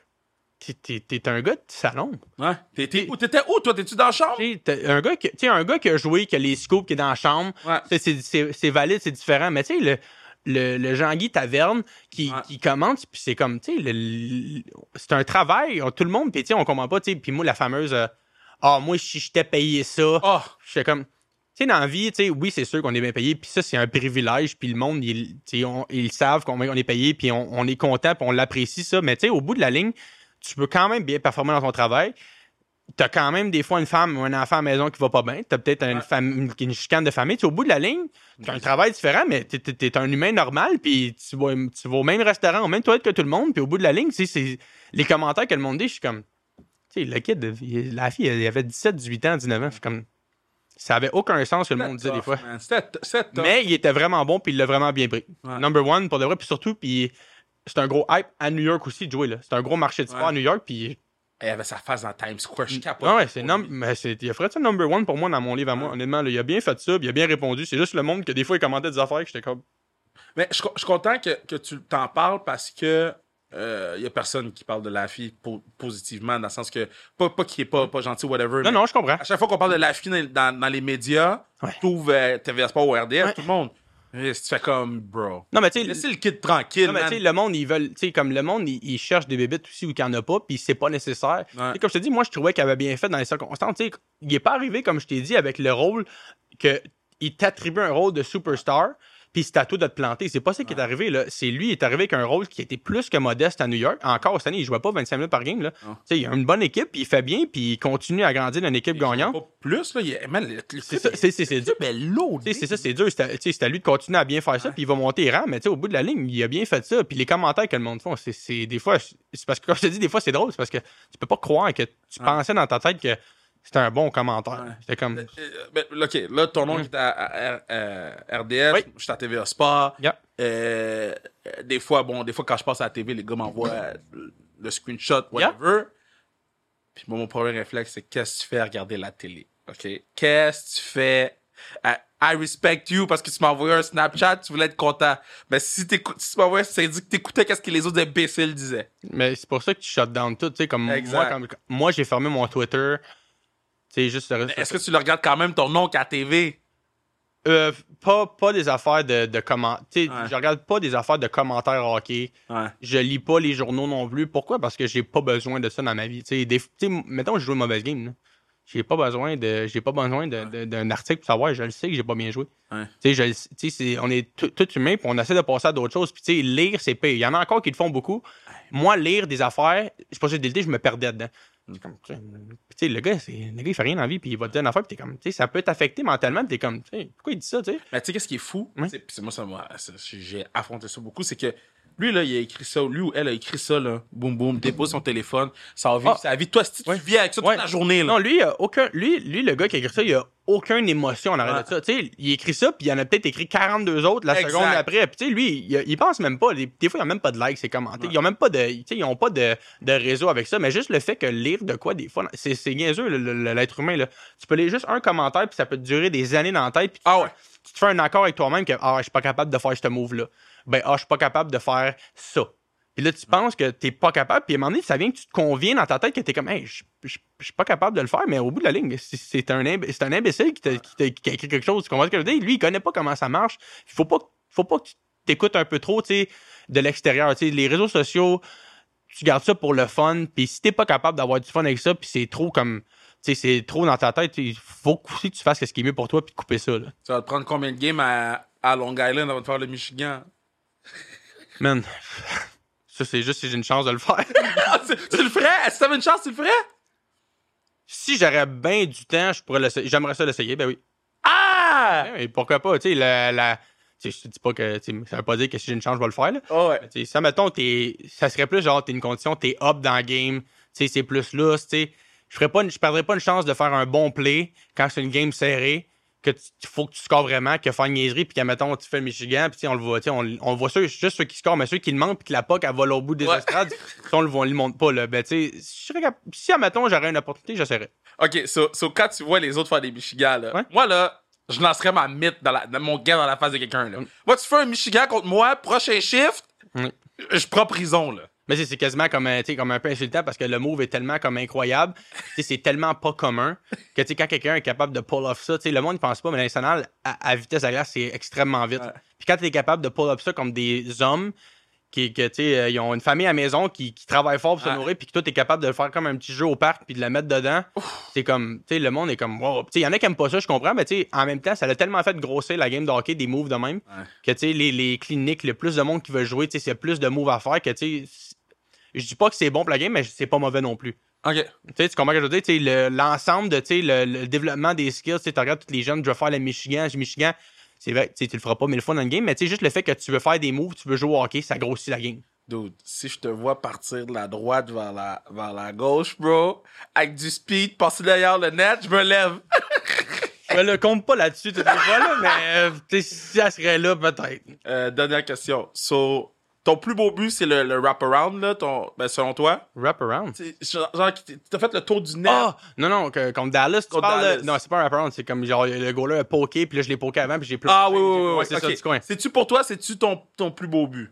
T'es, t'es- t'es un gars de salon. Ouais. T'es- t'es où? T'étais où, toi? T'es-tu dans la chambre? T'as un gars, qui, un gars qui a joué, qui a les scoops, qui est dans la chambre, Ouais. sais, c'est, c'est, c'est valide, c'est différent. Mais tu sais, le, le, le Jean-Guy Taverne qui, Ouais. qui commente, puis c'est comme, tu sais, c'est un travail, tout le monde, puis tu sais, on comprend pas, tu sais, puis moi, la fameuse, euh, ah, moi, si je t'ai payé ça, Oh! j'étais comme, tu sais, dans la vie, tu sais, oui, c'est sûr qu'on est bien payé, puis ça, c'est un privilège, puis le monde, ils, on- ils savent qu'on on est payé, puis on, on est content, puis on l'apprécie, ça. Mais tu sais, au bout de la ligne, tu peux quand même bien performer dans ton travail. T'as quand même des fois une femme ou un enfant à la maison qui va pas bien. T'as peut-être une, fam- chicane de famille. Tu sais, au bout de la ligne, t'as un travail différent, mais t'es, t'es un humain normal, puis tu vas, tu vas au même restaurant, au même toilette que tout le monde, puis au bout de la ligne, tu c'est les commentaires que le monde dit, je suis comme, tu sais, le kid, il- la fille, elle avait 17, 18 ans, 19 ans, je suis comme, ça avait aucun sens que le monde disait des fois. Mais il était vraiment bon, puis il l'a vraiment bien pris. Ouais. Number one, pour de vrai, puis surtout, puis c'est un gros hype à New York aussi de jouer, là. C'est un gros marché de sport Ouais. à New York, puis Il avait sa face dans Times Square. Je capote. Ouais, ouais, c'est mais c'est- il a fait ça number one pour moi dans mon livre à moi. Ouais. Honnêtement, là, il a bien fait ça, puis il a bien répondu. C'est juste le monde que des fois il commentait des affaires que j'étais comme. Mais je, suis content que, que tu t'en parles parce que il y a personne qui parle de la fille po- positivement, dans le sens que, pas, pas qu'il est pas, pas gentil, whatever. Non, non, je comprends. À chaque fois qu'on parle de la fille dans, dans- dans les médias, Ouais. tu ouvres euh, TVA Sport ou RDF, Ouais. tout le monde. Et tu fais comme, bro. Non, mais tu sais, Laissez le kid tranquille, non, mais tu sais, le monde, ils veulent, tu sais, comme le monde, ils, ils cherchent des bébites aussi où il n'y en a pas, puis c'est pas nécessaire. Ouais. Sais, Comme je te dis, moi, je trouvais qu'il avait bien fait dans les circonstances. Tu sais, il est pas arrivé, comme je t'ai dit, avec le rôle que il t'attribue un rôle de superstar, puis c'est à toi de te planter. C'est pas ça qui est arrivé, là. C'est lui, il est arrivé avec un rôle qui était plus que modeste à New York. Encore cette année, il jouait pas 25 minutes par game, là. Sais, il a une bonne équipe, puis il fait bien, puis il continue à grandir dans une équipe gagnante. Pas plus, là. Il man, le, C'est ça, c'est- c'est- c'est dur. C'est ça, c'est dur. C'est à, lui de continuer à bien faire ça, puis il va monter les rangs, mais au bout de la ligne, il a bien fait ça. Puis les commentaires que le monde font, c'est- c'est des fois, c'est parce que quand je te dis, des fois, c'est drôle, c'est parce que tu peux pas croire que tu pensais dans ta tête que c'était un bon commentaire. Ouais. C'était comme. Euh, ben, OK, là, ton nom Mhm. est à, à- RDF, Oui. je suis à TVA Sport. Yeah. Euh, euh, des fois, bon, des fois, quand je passe à la TV, les gars m'envoient euh, le screenshot, whatever. Puis moi, mon premier réflexe, c'est qu'est-ce que tu fais à regarder la télé? OK? Qu'est-ce que tu fais? à- I respect you parce que tu m'as envoyé un Snapchat, tu voulais être content. Mais si, t'écoutes- si tu m'envoies, c'est dit que t'écoutais qu'est-ce que les autres imbéciles disaient. Mais c'est pour ça que tu shut down tout. Tu sais, comme moi, moi, j'ai fermé mon Twitter. Sais, juste. Est-ce que tu le regardes quand même ton oncle à TV? Euh, pas, pas des affaires de, de comment. Tu sais, Ouais. je regarde pas des affaires de commentaires hockey. Ouais. Je lis pas les journaux non plus. Pourquoi? Parce que j'ai pas besoin de ça dans ma vie. Des- mettons, je joue une mauvaise game. là. J'ai pas besoin de, j'ai pas besoin de- de- d'un article pour savoir. Je le sais que j'ai pas bien joué. Ouais. Je c'est- on est tout humain, puis on essaie de passer à d'autres choses. Puis lire, c'est pire. Il y en a encore qui le font beaucoup. Moi, lire des affaires, je pensais dès je me perdais dedans. Comme, tu sais, puis tu sais, le gars, c'est, le gars, il fait rien dans la vie, puis il va te dire une affaire, puis t'es comme, tu sais, ça peut t'affecter mentalement, puis t'es comme, tu sais, pourquoi il dit ça, tu sais? Mais tu sais, qu'est-ce qui est fou? C'est- moi, ça ça- j'ai affronté ça beaucoup, c'est que Lui, là, il a écrit ça. Lui ou elle a écrit ça, là. Boum, boum, dépose son téléphone. Ça va vivre Ah. sa vie. Toi, si tu Ouais. vis avec ça toute Ouais. la journée, là. Non, lui, il a aucun, lui, lui, le gars qui a écrit ça, il a aucune émotion en arrière de ça. Tu sais, il écrit ça, puis il en a peut-être écrit 42 autres la Exact. seconde après. Puis tu sais, lui, il, il pense même pas. Des, des fois, il n'y a même pas de likes, c'est commenté. Ouais. Ils ont même pas de, tu sais, ils ont pas de, de réseau avec ça. Mais juste le fait que lire de quoi, des fois, c'est, c'est niaiseux, l'être humain, là. Tu peux lire juste un commentaire, puis ça peut te durer des années dans la tête. puis tu Ah ouais. Tu te fais un accord avec toi-même que, ah, je suis pas capable de faire ce move-là. Ben, ah, je suis pas capable de faire ça. Puis là, tu penses que t'es pas capable, puis à un moment donné, ça vient que tu te conviens dans ta tête que t'es comme, hey, je suis pas capable de le faire, mais au bout de la ligne, c'est- un, imb- un imbécile qui, qui qui a écrit quelque chose. Tu comprends ce que je veux dire? Lui, il connaît pas comment ça marche. Il faut pas, faut pas que tu t'écoutes un peu trop, tu sais, de l'extérieur. Tu sais, les réseaux sociaux, tu gardes ça pour le fun, puis si t'es pas capable d'avoir du fun avec ça, puis c'est trop comme, tu sais, c'est trop dans ta tête, il faut aussi que tu fasses ce qui est mieux pour toi, puis de couper ça, là. Ça va te prendre combien de games à, à Long Island avant de faire le Michigan? Man, ça, c'est juste si j'ai une chance de le faire. (laughs) Ah, tu tu le ferais? Si t'avais une chance, tu le ferais? si j'aurais bien du temps, je pourrais l'essayer. J'aimerais ça l'essayer, ben oui. Ah! Et pourquoi pas, tu sais, la, je te dis pas que, ça veut pas dire que si j'ai une chance, je vais le faire, là. Oh ouais. Mais ça, mettons, t'es, ça serait plus genre, t'es une condition, t'es up dans le game, tu sais, c'est plus lousse, tu sais. Je je perdrais pas une chance de faire un bon play quand c'est une game serrée, que tu faut que tu scores vraiment, que faire une niaiserie, puis que, mettons, tu fais Michigan, puis on le voit, on, on voit ceux, juste ceux qui scorent, mais ceux qui le manquent, puis que la POC, elle vole au bout des Ouais. estrades, (laughs) on le voit, on le montre pas, là. Ben, tu si, admettons, j'aurais une opportunité, j'essaierais. OK, so, so quand tu vois les autres faire des Michigan, là, Ouais. moi, là, je lancerais ma mythe dans, la, dans mon gars dans la face de quelqu'un. là. Mm. Moi, tu fais un Michigan contre moi, prochain shift, Mm. je prends prison, là. Mais c'est quasiment comme, comme un peu insultant parce que le move est tellement comme incroyable. C'est tellement pas commun que quand quelqu'un est capable de pull off ça, le monde ne pense pas, mais l'international, à, à vitesse à glace, c'est extrêmement vite. Ouais. Puis quand tu es capable de pull off ça comme des hommes qui, que, euh, ils ont une famille à la maison qui, qui travaillent fort pour se Ouais. nourrir, puis que toi, tu es capable de le faire comme un petit jeu au parc puis de le mettre dedans, c'est comme, tu sais, le monde est comme, wow. Il y en a qui aiment pas ça, je comprends, mais tu en même temps, ça a tellement fait grossir la game de hockey, des moves de même, Ouais. que tu sais, les, les cliniques, le plus de monde qui veut jouer, tu sais, c'est plus de moves à faire que, tu sais, je dis pas que c'est bon pour la game, mais c'est pas mauvais non plus. OK. Tu sais, tu comprends ce que je veux dire? Tu sais, le- l'ensemble de, tu le, le développement des skills, tu tu regardes tous les jeunes, je veux faire le Michigan, Michigan, c'est vrai, tu tu le feras pas mille fois dans le game, mais tu sais, juste le fait que tu veux faire des moves, tu veux jouer au hockey, ça grossit la game. Dude, si je te vois partir de la droite vers la, vers la gauche, bro, avec du speed, passer derrière le net, je me lève. (laughs) Je le compte pas là-dessus fois, là, mais euh, tu si ça serait là, peut-être. Euh, dernière question. So, ton plus beau but, c'est le, le wrap-around, là, ton, ben, selon toi? Wrap around. C'est genre, genre, t'as fait le tour du net. Ah! Non, non, que- contre Dallas, tu de-. Non, c'est pas un wrap-around, c'est comme genre le goaler a poké, puis là, je l'ai poké avant, puis j'ai plus. Ah oui, oui, oui. oui, c'est ok. ça, du coin. C'est-tu pour toi, c'est-tu ton, ton plus beau but?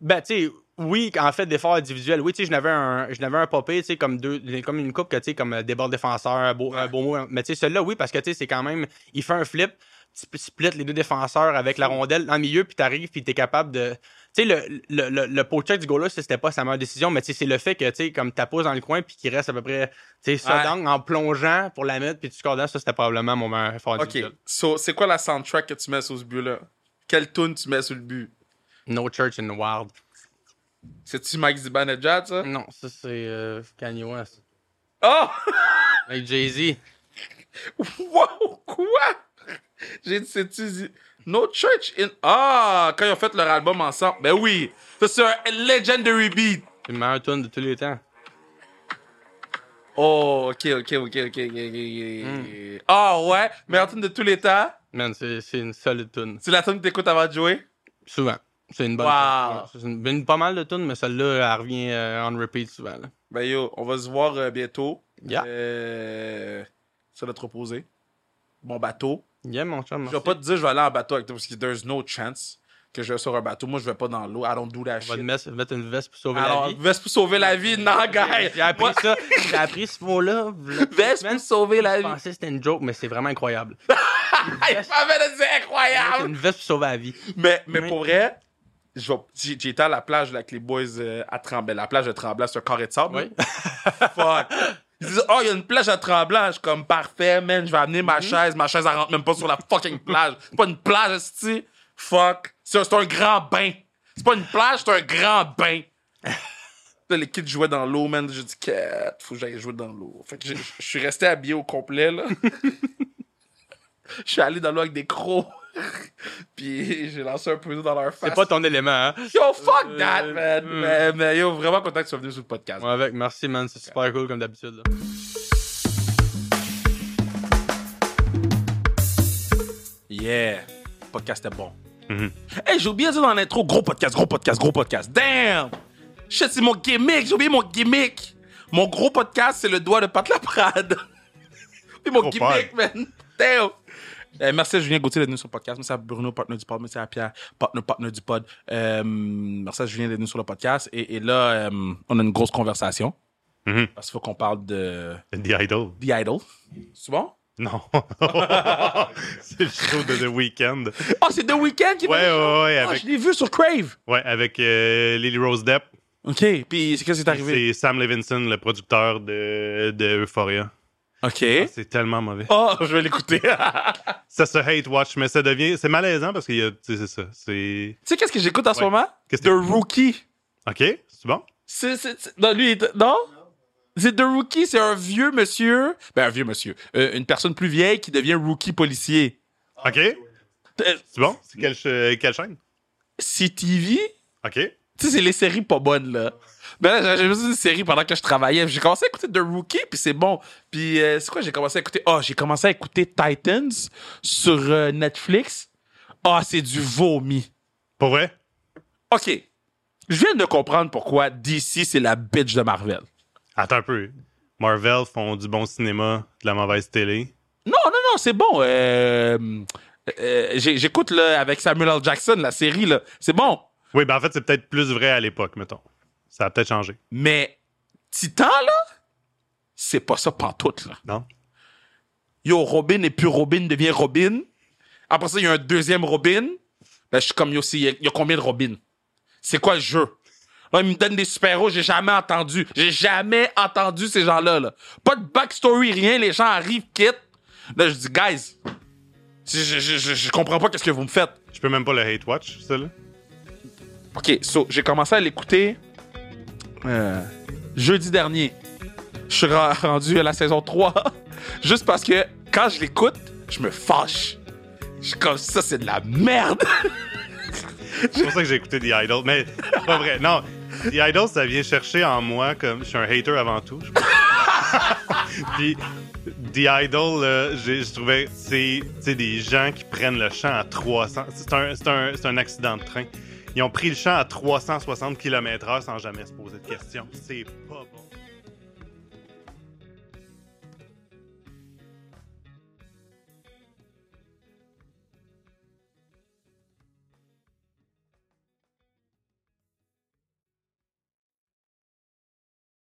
Ben, tu sais, oui, en fait, d'efforts individuels, oui, tu sais, je n'avais un, je n'avais un popé, tu sais, comme deux, comme une coupe, que, tu sais, comme euh, des bords défenseurs, un beau, un beau mot. Mais tu sais, celui-là, oui, parce que, tu sais, c'est quand même, il fait un flip, split les deux défenseurs avec la rondelle dans le milieu, puis t'arrives, puis t'es capable de. Tu sais, le, le, le, le poke-check du goal-là, c'était pas sa meilleure décision, mais tu sais, c'est le fait que, tu sais, comme t'as pose dans le coin, puis qu'il reste à peu près, tu sais, ça Ouais. en plongeant pour la mettre, puis tu scores dedans, ça, c'était probablement mon meilleur effort Ok. So, c'est quoi la soundtrack que tu mets sur ce but-là? Quelle tune tu mets sur le but? No Church in the Wild. C'est-tu Mike Zibanejad, ça? Non, ça, c'est euh, Kanye West. Oh! Avec Jay-Z. (laughs) wow! Quoi? J'ai dit, c'est-tu... No Church in... Ah! Quand ils ont fait leur album ensemble. Ben oui! Ça, c'est un legendary beat. C'est le meilleur tune de tous les temps. Oh, ok, ok, ok, ok, ok, ok. Ah ouais? Meilleure tune de tous les temps? Man, c'est une solide tune. C'est la tune que t'écoutes avant de jouer? Souvent. C'est une bonne Wow. C'est une, une- pas mal de tunes, mais celle-là, elle revient euh, on repeat souvent. Là. Ben yo, on va se voir euh, bientôt. Yeah. Euh, sur notre opposé. Mon bateau. Yeah, mon chum. Je vais pas te dire je vais aller en bateau avec toi parce que there's no chance que je vais sur un bateau. Moi, je vais pas dans l'eau. I don't do that On va shit. mettre, mettre une veste pour sauver Alors, la vie. veste pour sauver la vie, non, guy. J'ai appris ça. J'ai appris ce mot-là. Veste pour sauver la Je vie. pensais que c'était une joke, mais c'est vraiment incroyable. (laughs) Il m'avait dit incroyable. une veste pour sauver la vie. Mais, mais Oui. pour vrai, je été à la plage avec les boys euh, à Tremblant. La plage de Tremblant, c'est un carré de sable. Oui. Fuck. (laughs) Ils disent, oh, il y a une plage à Tremblant. Je suis comme, parfait, man, je vais amener Mhm. ma chaise. Ma chaise, elle rentre même pas sur la fucking plage. C'est pas une plage, esti. Fuck. C'est un grand bain. C'est pas une plage, c'est un grand bain. (laughs) Là, les kids jouaient dans l'eau, man. J'ai dit, Cat, faut que j'aille jouer dans l'eau. Fait que je suis resté habillé au complet, là. (laughs) Je suis allé dans l'eau avec des crocs. (laughs) Puis j'ai lancé un peu dans leur face. C'est pas ton élément, hein? Yo, fuck Euh, that, man! hmm. Mais, mais yo, vraiment content que tu sois venu sur le podcast. Ouais, avec, merci, man. C'est super cool comme d'habitude. Yeah! Podcast est bon. Mhm. Hey, j'ai oublié de dire dans l'intro, gros podcast, gros podcast, gros podcast. Damn! Shit, c'est mon gimmick, j'ai oublié mon gimmick. Mon gros podcast, c'est le doigt de Pat Laprade. (laughs) Oui, mon gimmick, man. Damn! Euh, merci à Julien Gauthier d'être venu sur le podcast. Merci à Bruno, partenaire du pod. Merci à Pierre, partenaire, du pod. Euh, merci à Julien d'être venu sur le podcast. Et, et là, euh, on a une grosse conversation. Mhm. Parce qu'il faut qu'on parle de The Idol. The Idol. C'est bon? Non. (laughs) c'est le show de The Weeknd. Oh, c'est The Weeknd qui Ouais, ouais, ouais, Ah, avec, je l'ai vu sur Crave. ouais, avec euh, Lily Rose Depp. OK. Puis, c'est qu'est-ce qui est arrivé? C'est Sam Levinson, le producteur de, de Euphoria. OK. Ah, c'est tellement mauvais. Oh, je vais l'écouter. tu (laughs) Ça se hate watch, mais ça devient. C'est malaisant parce qu'il y a. tu sais, C'est ça. C'est. sais qu'est-ce que j'écoute en ce Ouais. moment? The que- Rookie. Ok, c'est bon? C'est, non, lui, il est- non? C'est The Rookie, c'est un vieux monsieur. Ben, un vieux monsieur. Euh, une personne plus vieille qui devient rookie policier. Ok, Euh, c'est bon? C'est quelle, quelle chaîne? CTV? Ok. Tu sais, c'est les séries pas bonnes, là. Ben là, j'ai vu une série pendant que je travaillais. J'ai commencé à écouter The Rookie, puis c'est bon. Puis euh, c'est quoi, j'ai commencé à écouter? Oh, j'ai commencé à écouter Titans sur euh, Netflix. Ah, c'est du vomi. Pour vrai? OK. Je viens de comprendre pourquoi DC, c'est la bitch de Marvel. Attends un peu. Marvel font du bon cinéma, de la mauvaise télé. Non, non, non, c'est bon. Euh, euh, J'écoute avec Samuel L. Jackson la série. là. C'est bon. Oui, ben en fait, c'est peut-être plus vrai à l'époque, mettons. Ça a peut-être changé. Mais Titan, là, c'est pas ça pantoute. Là. Non? Yo, Robin et plus Robin devient Robin. Après ça, il y a un deuxième Robin. Ben, je suis comme, yo, il y, a- il y a combien de Robin? C'est quoi le jeu? Là, ils me donnent des super-héros, j'ai jamais entendu. J'ai jamais entendu ces gens-là. Là. Pas de backstory, rien. Les gens arrivent, quittent. Là, je dis, guys, je, je, je, je- je comprends pas qu'est-ce que vous me faites. Je peux même pas le hate watch, ça, là. OK, so, j'ai commencé à l'écouter euh, jeudi dernier. Je suis (laughs) rendu à la saison 3. (laughs) Juste parce que quand je l'écoute, je me fâche. Je suis comme ça, c'est de la merde. (laughs) C'est pour ça que j'ai écouté The Idol. Mais pas vrai. Non, The Idol, ça vient chercher en moi comme. Je suis un hater avant tout. Puis The Idol, j'ai- je trouvais c'est des gens qui prennent le champ à 300. C'est un, c'est un, c'est un accident de train. Ils ont pris le champ à 360 km/h sans jamais se poser de questions. C'est pas.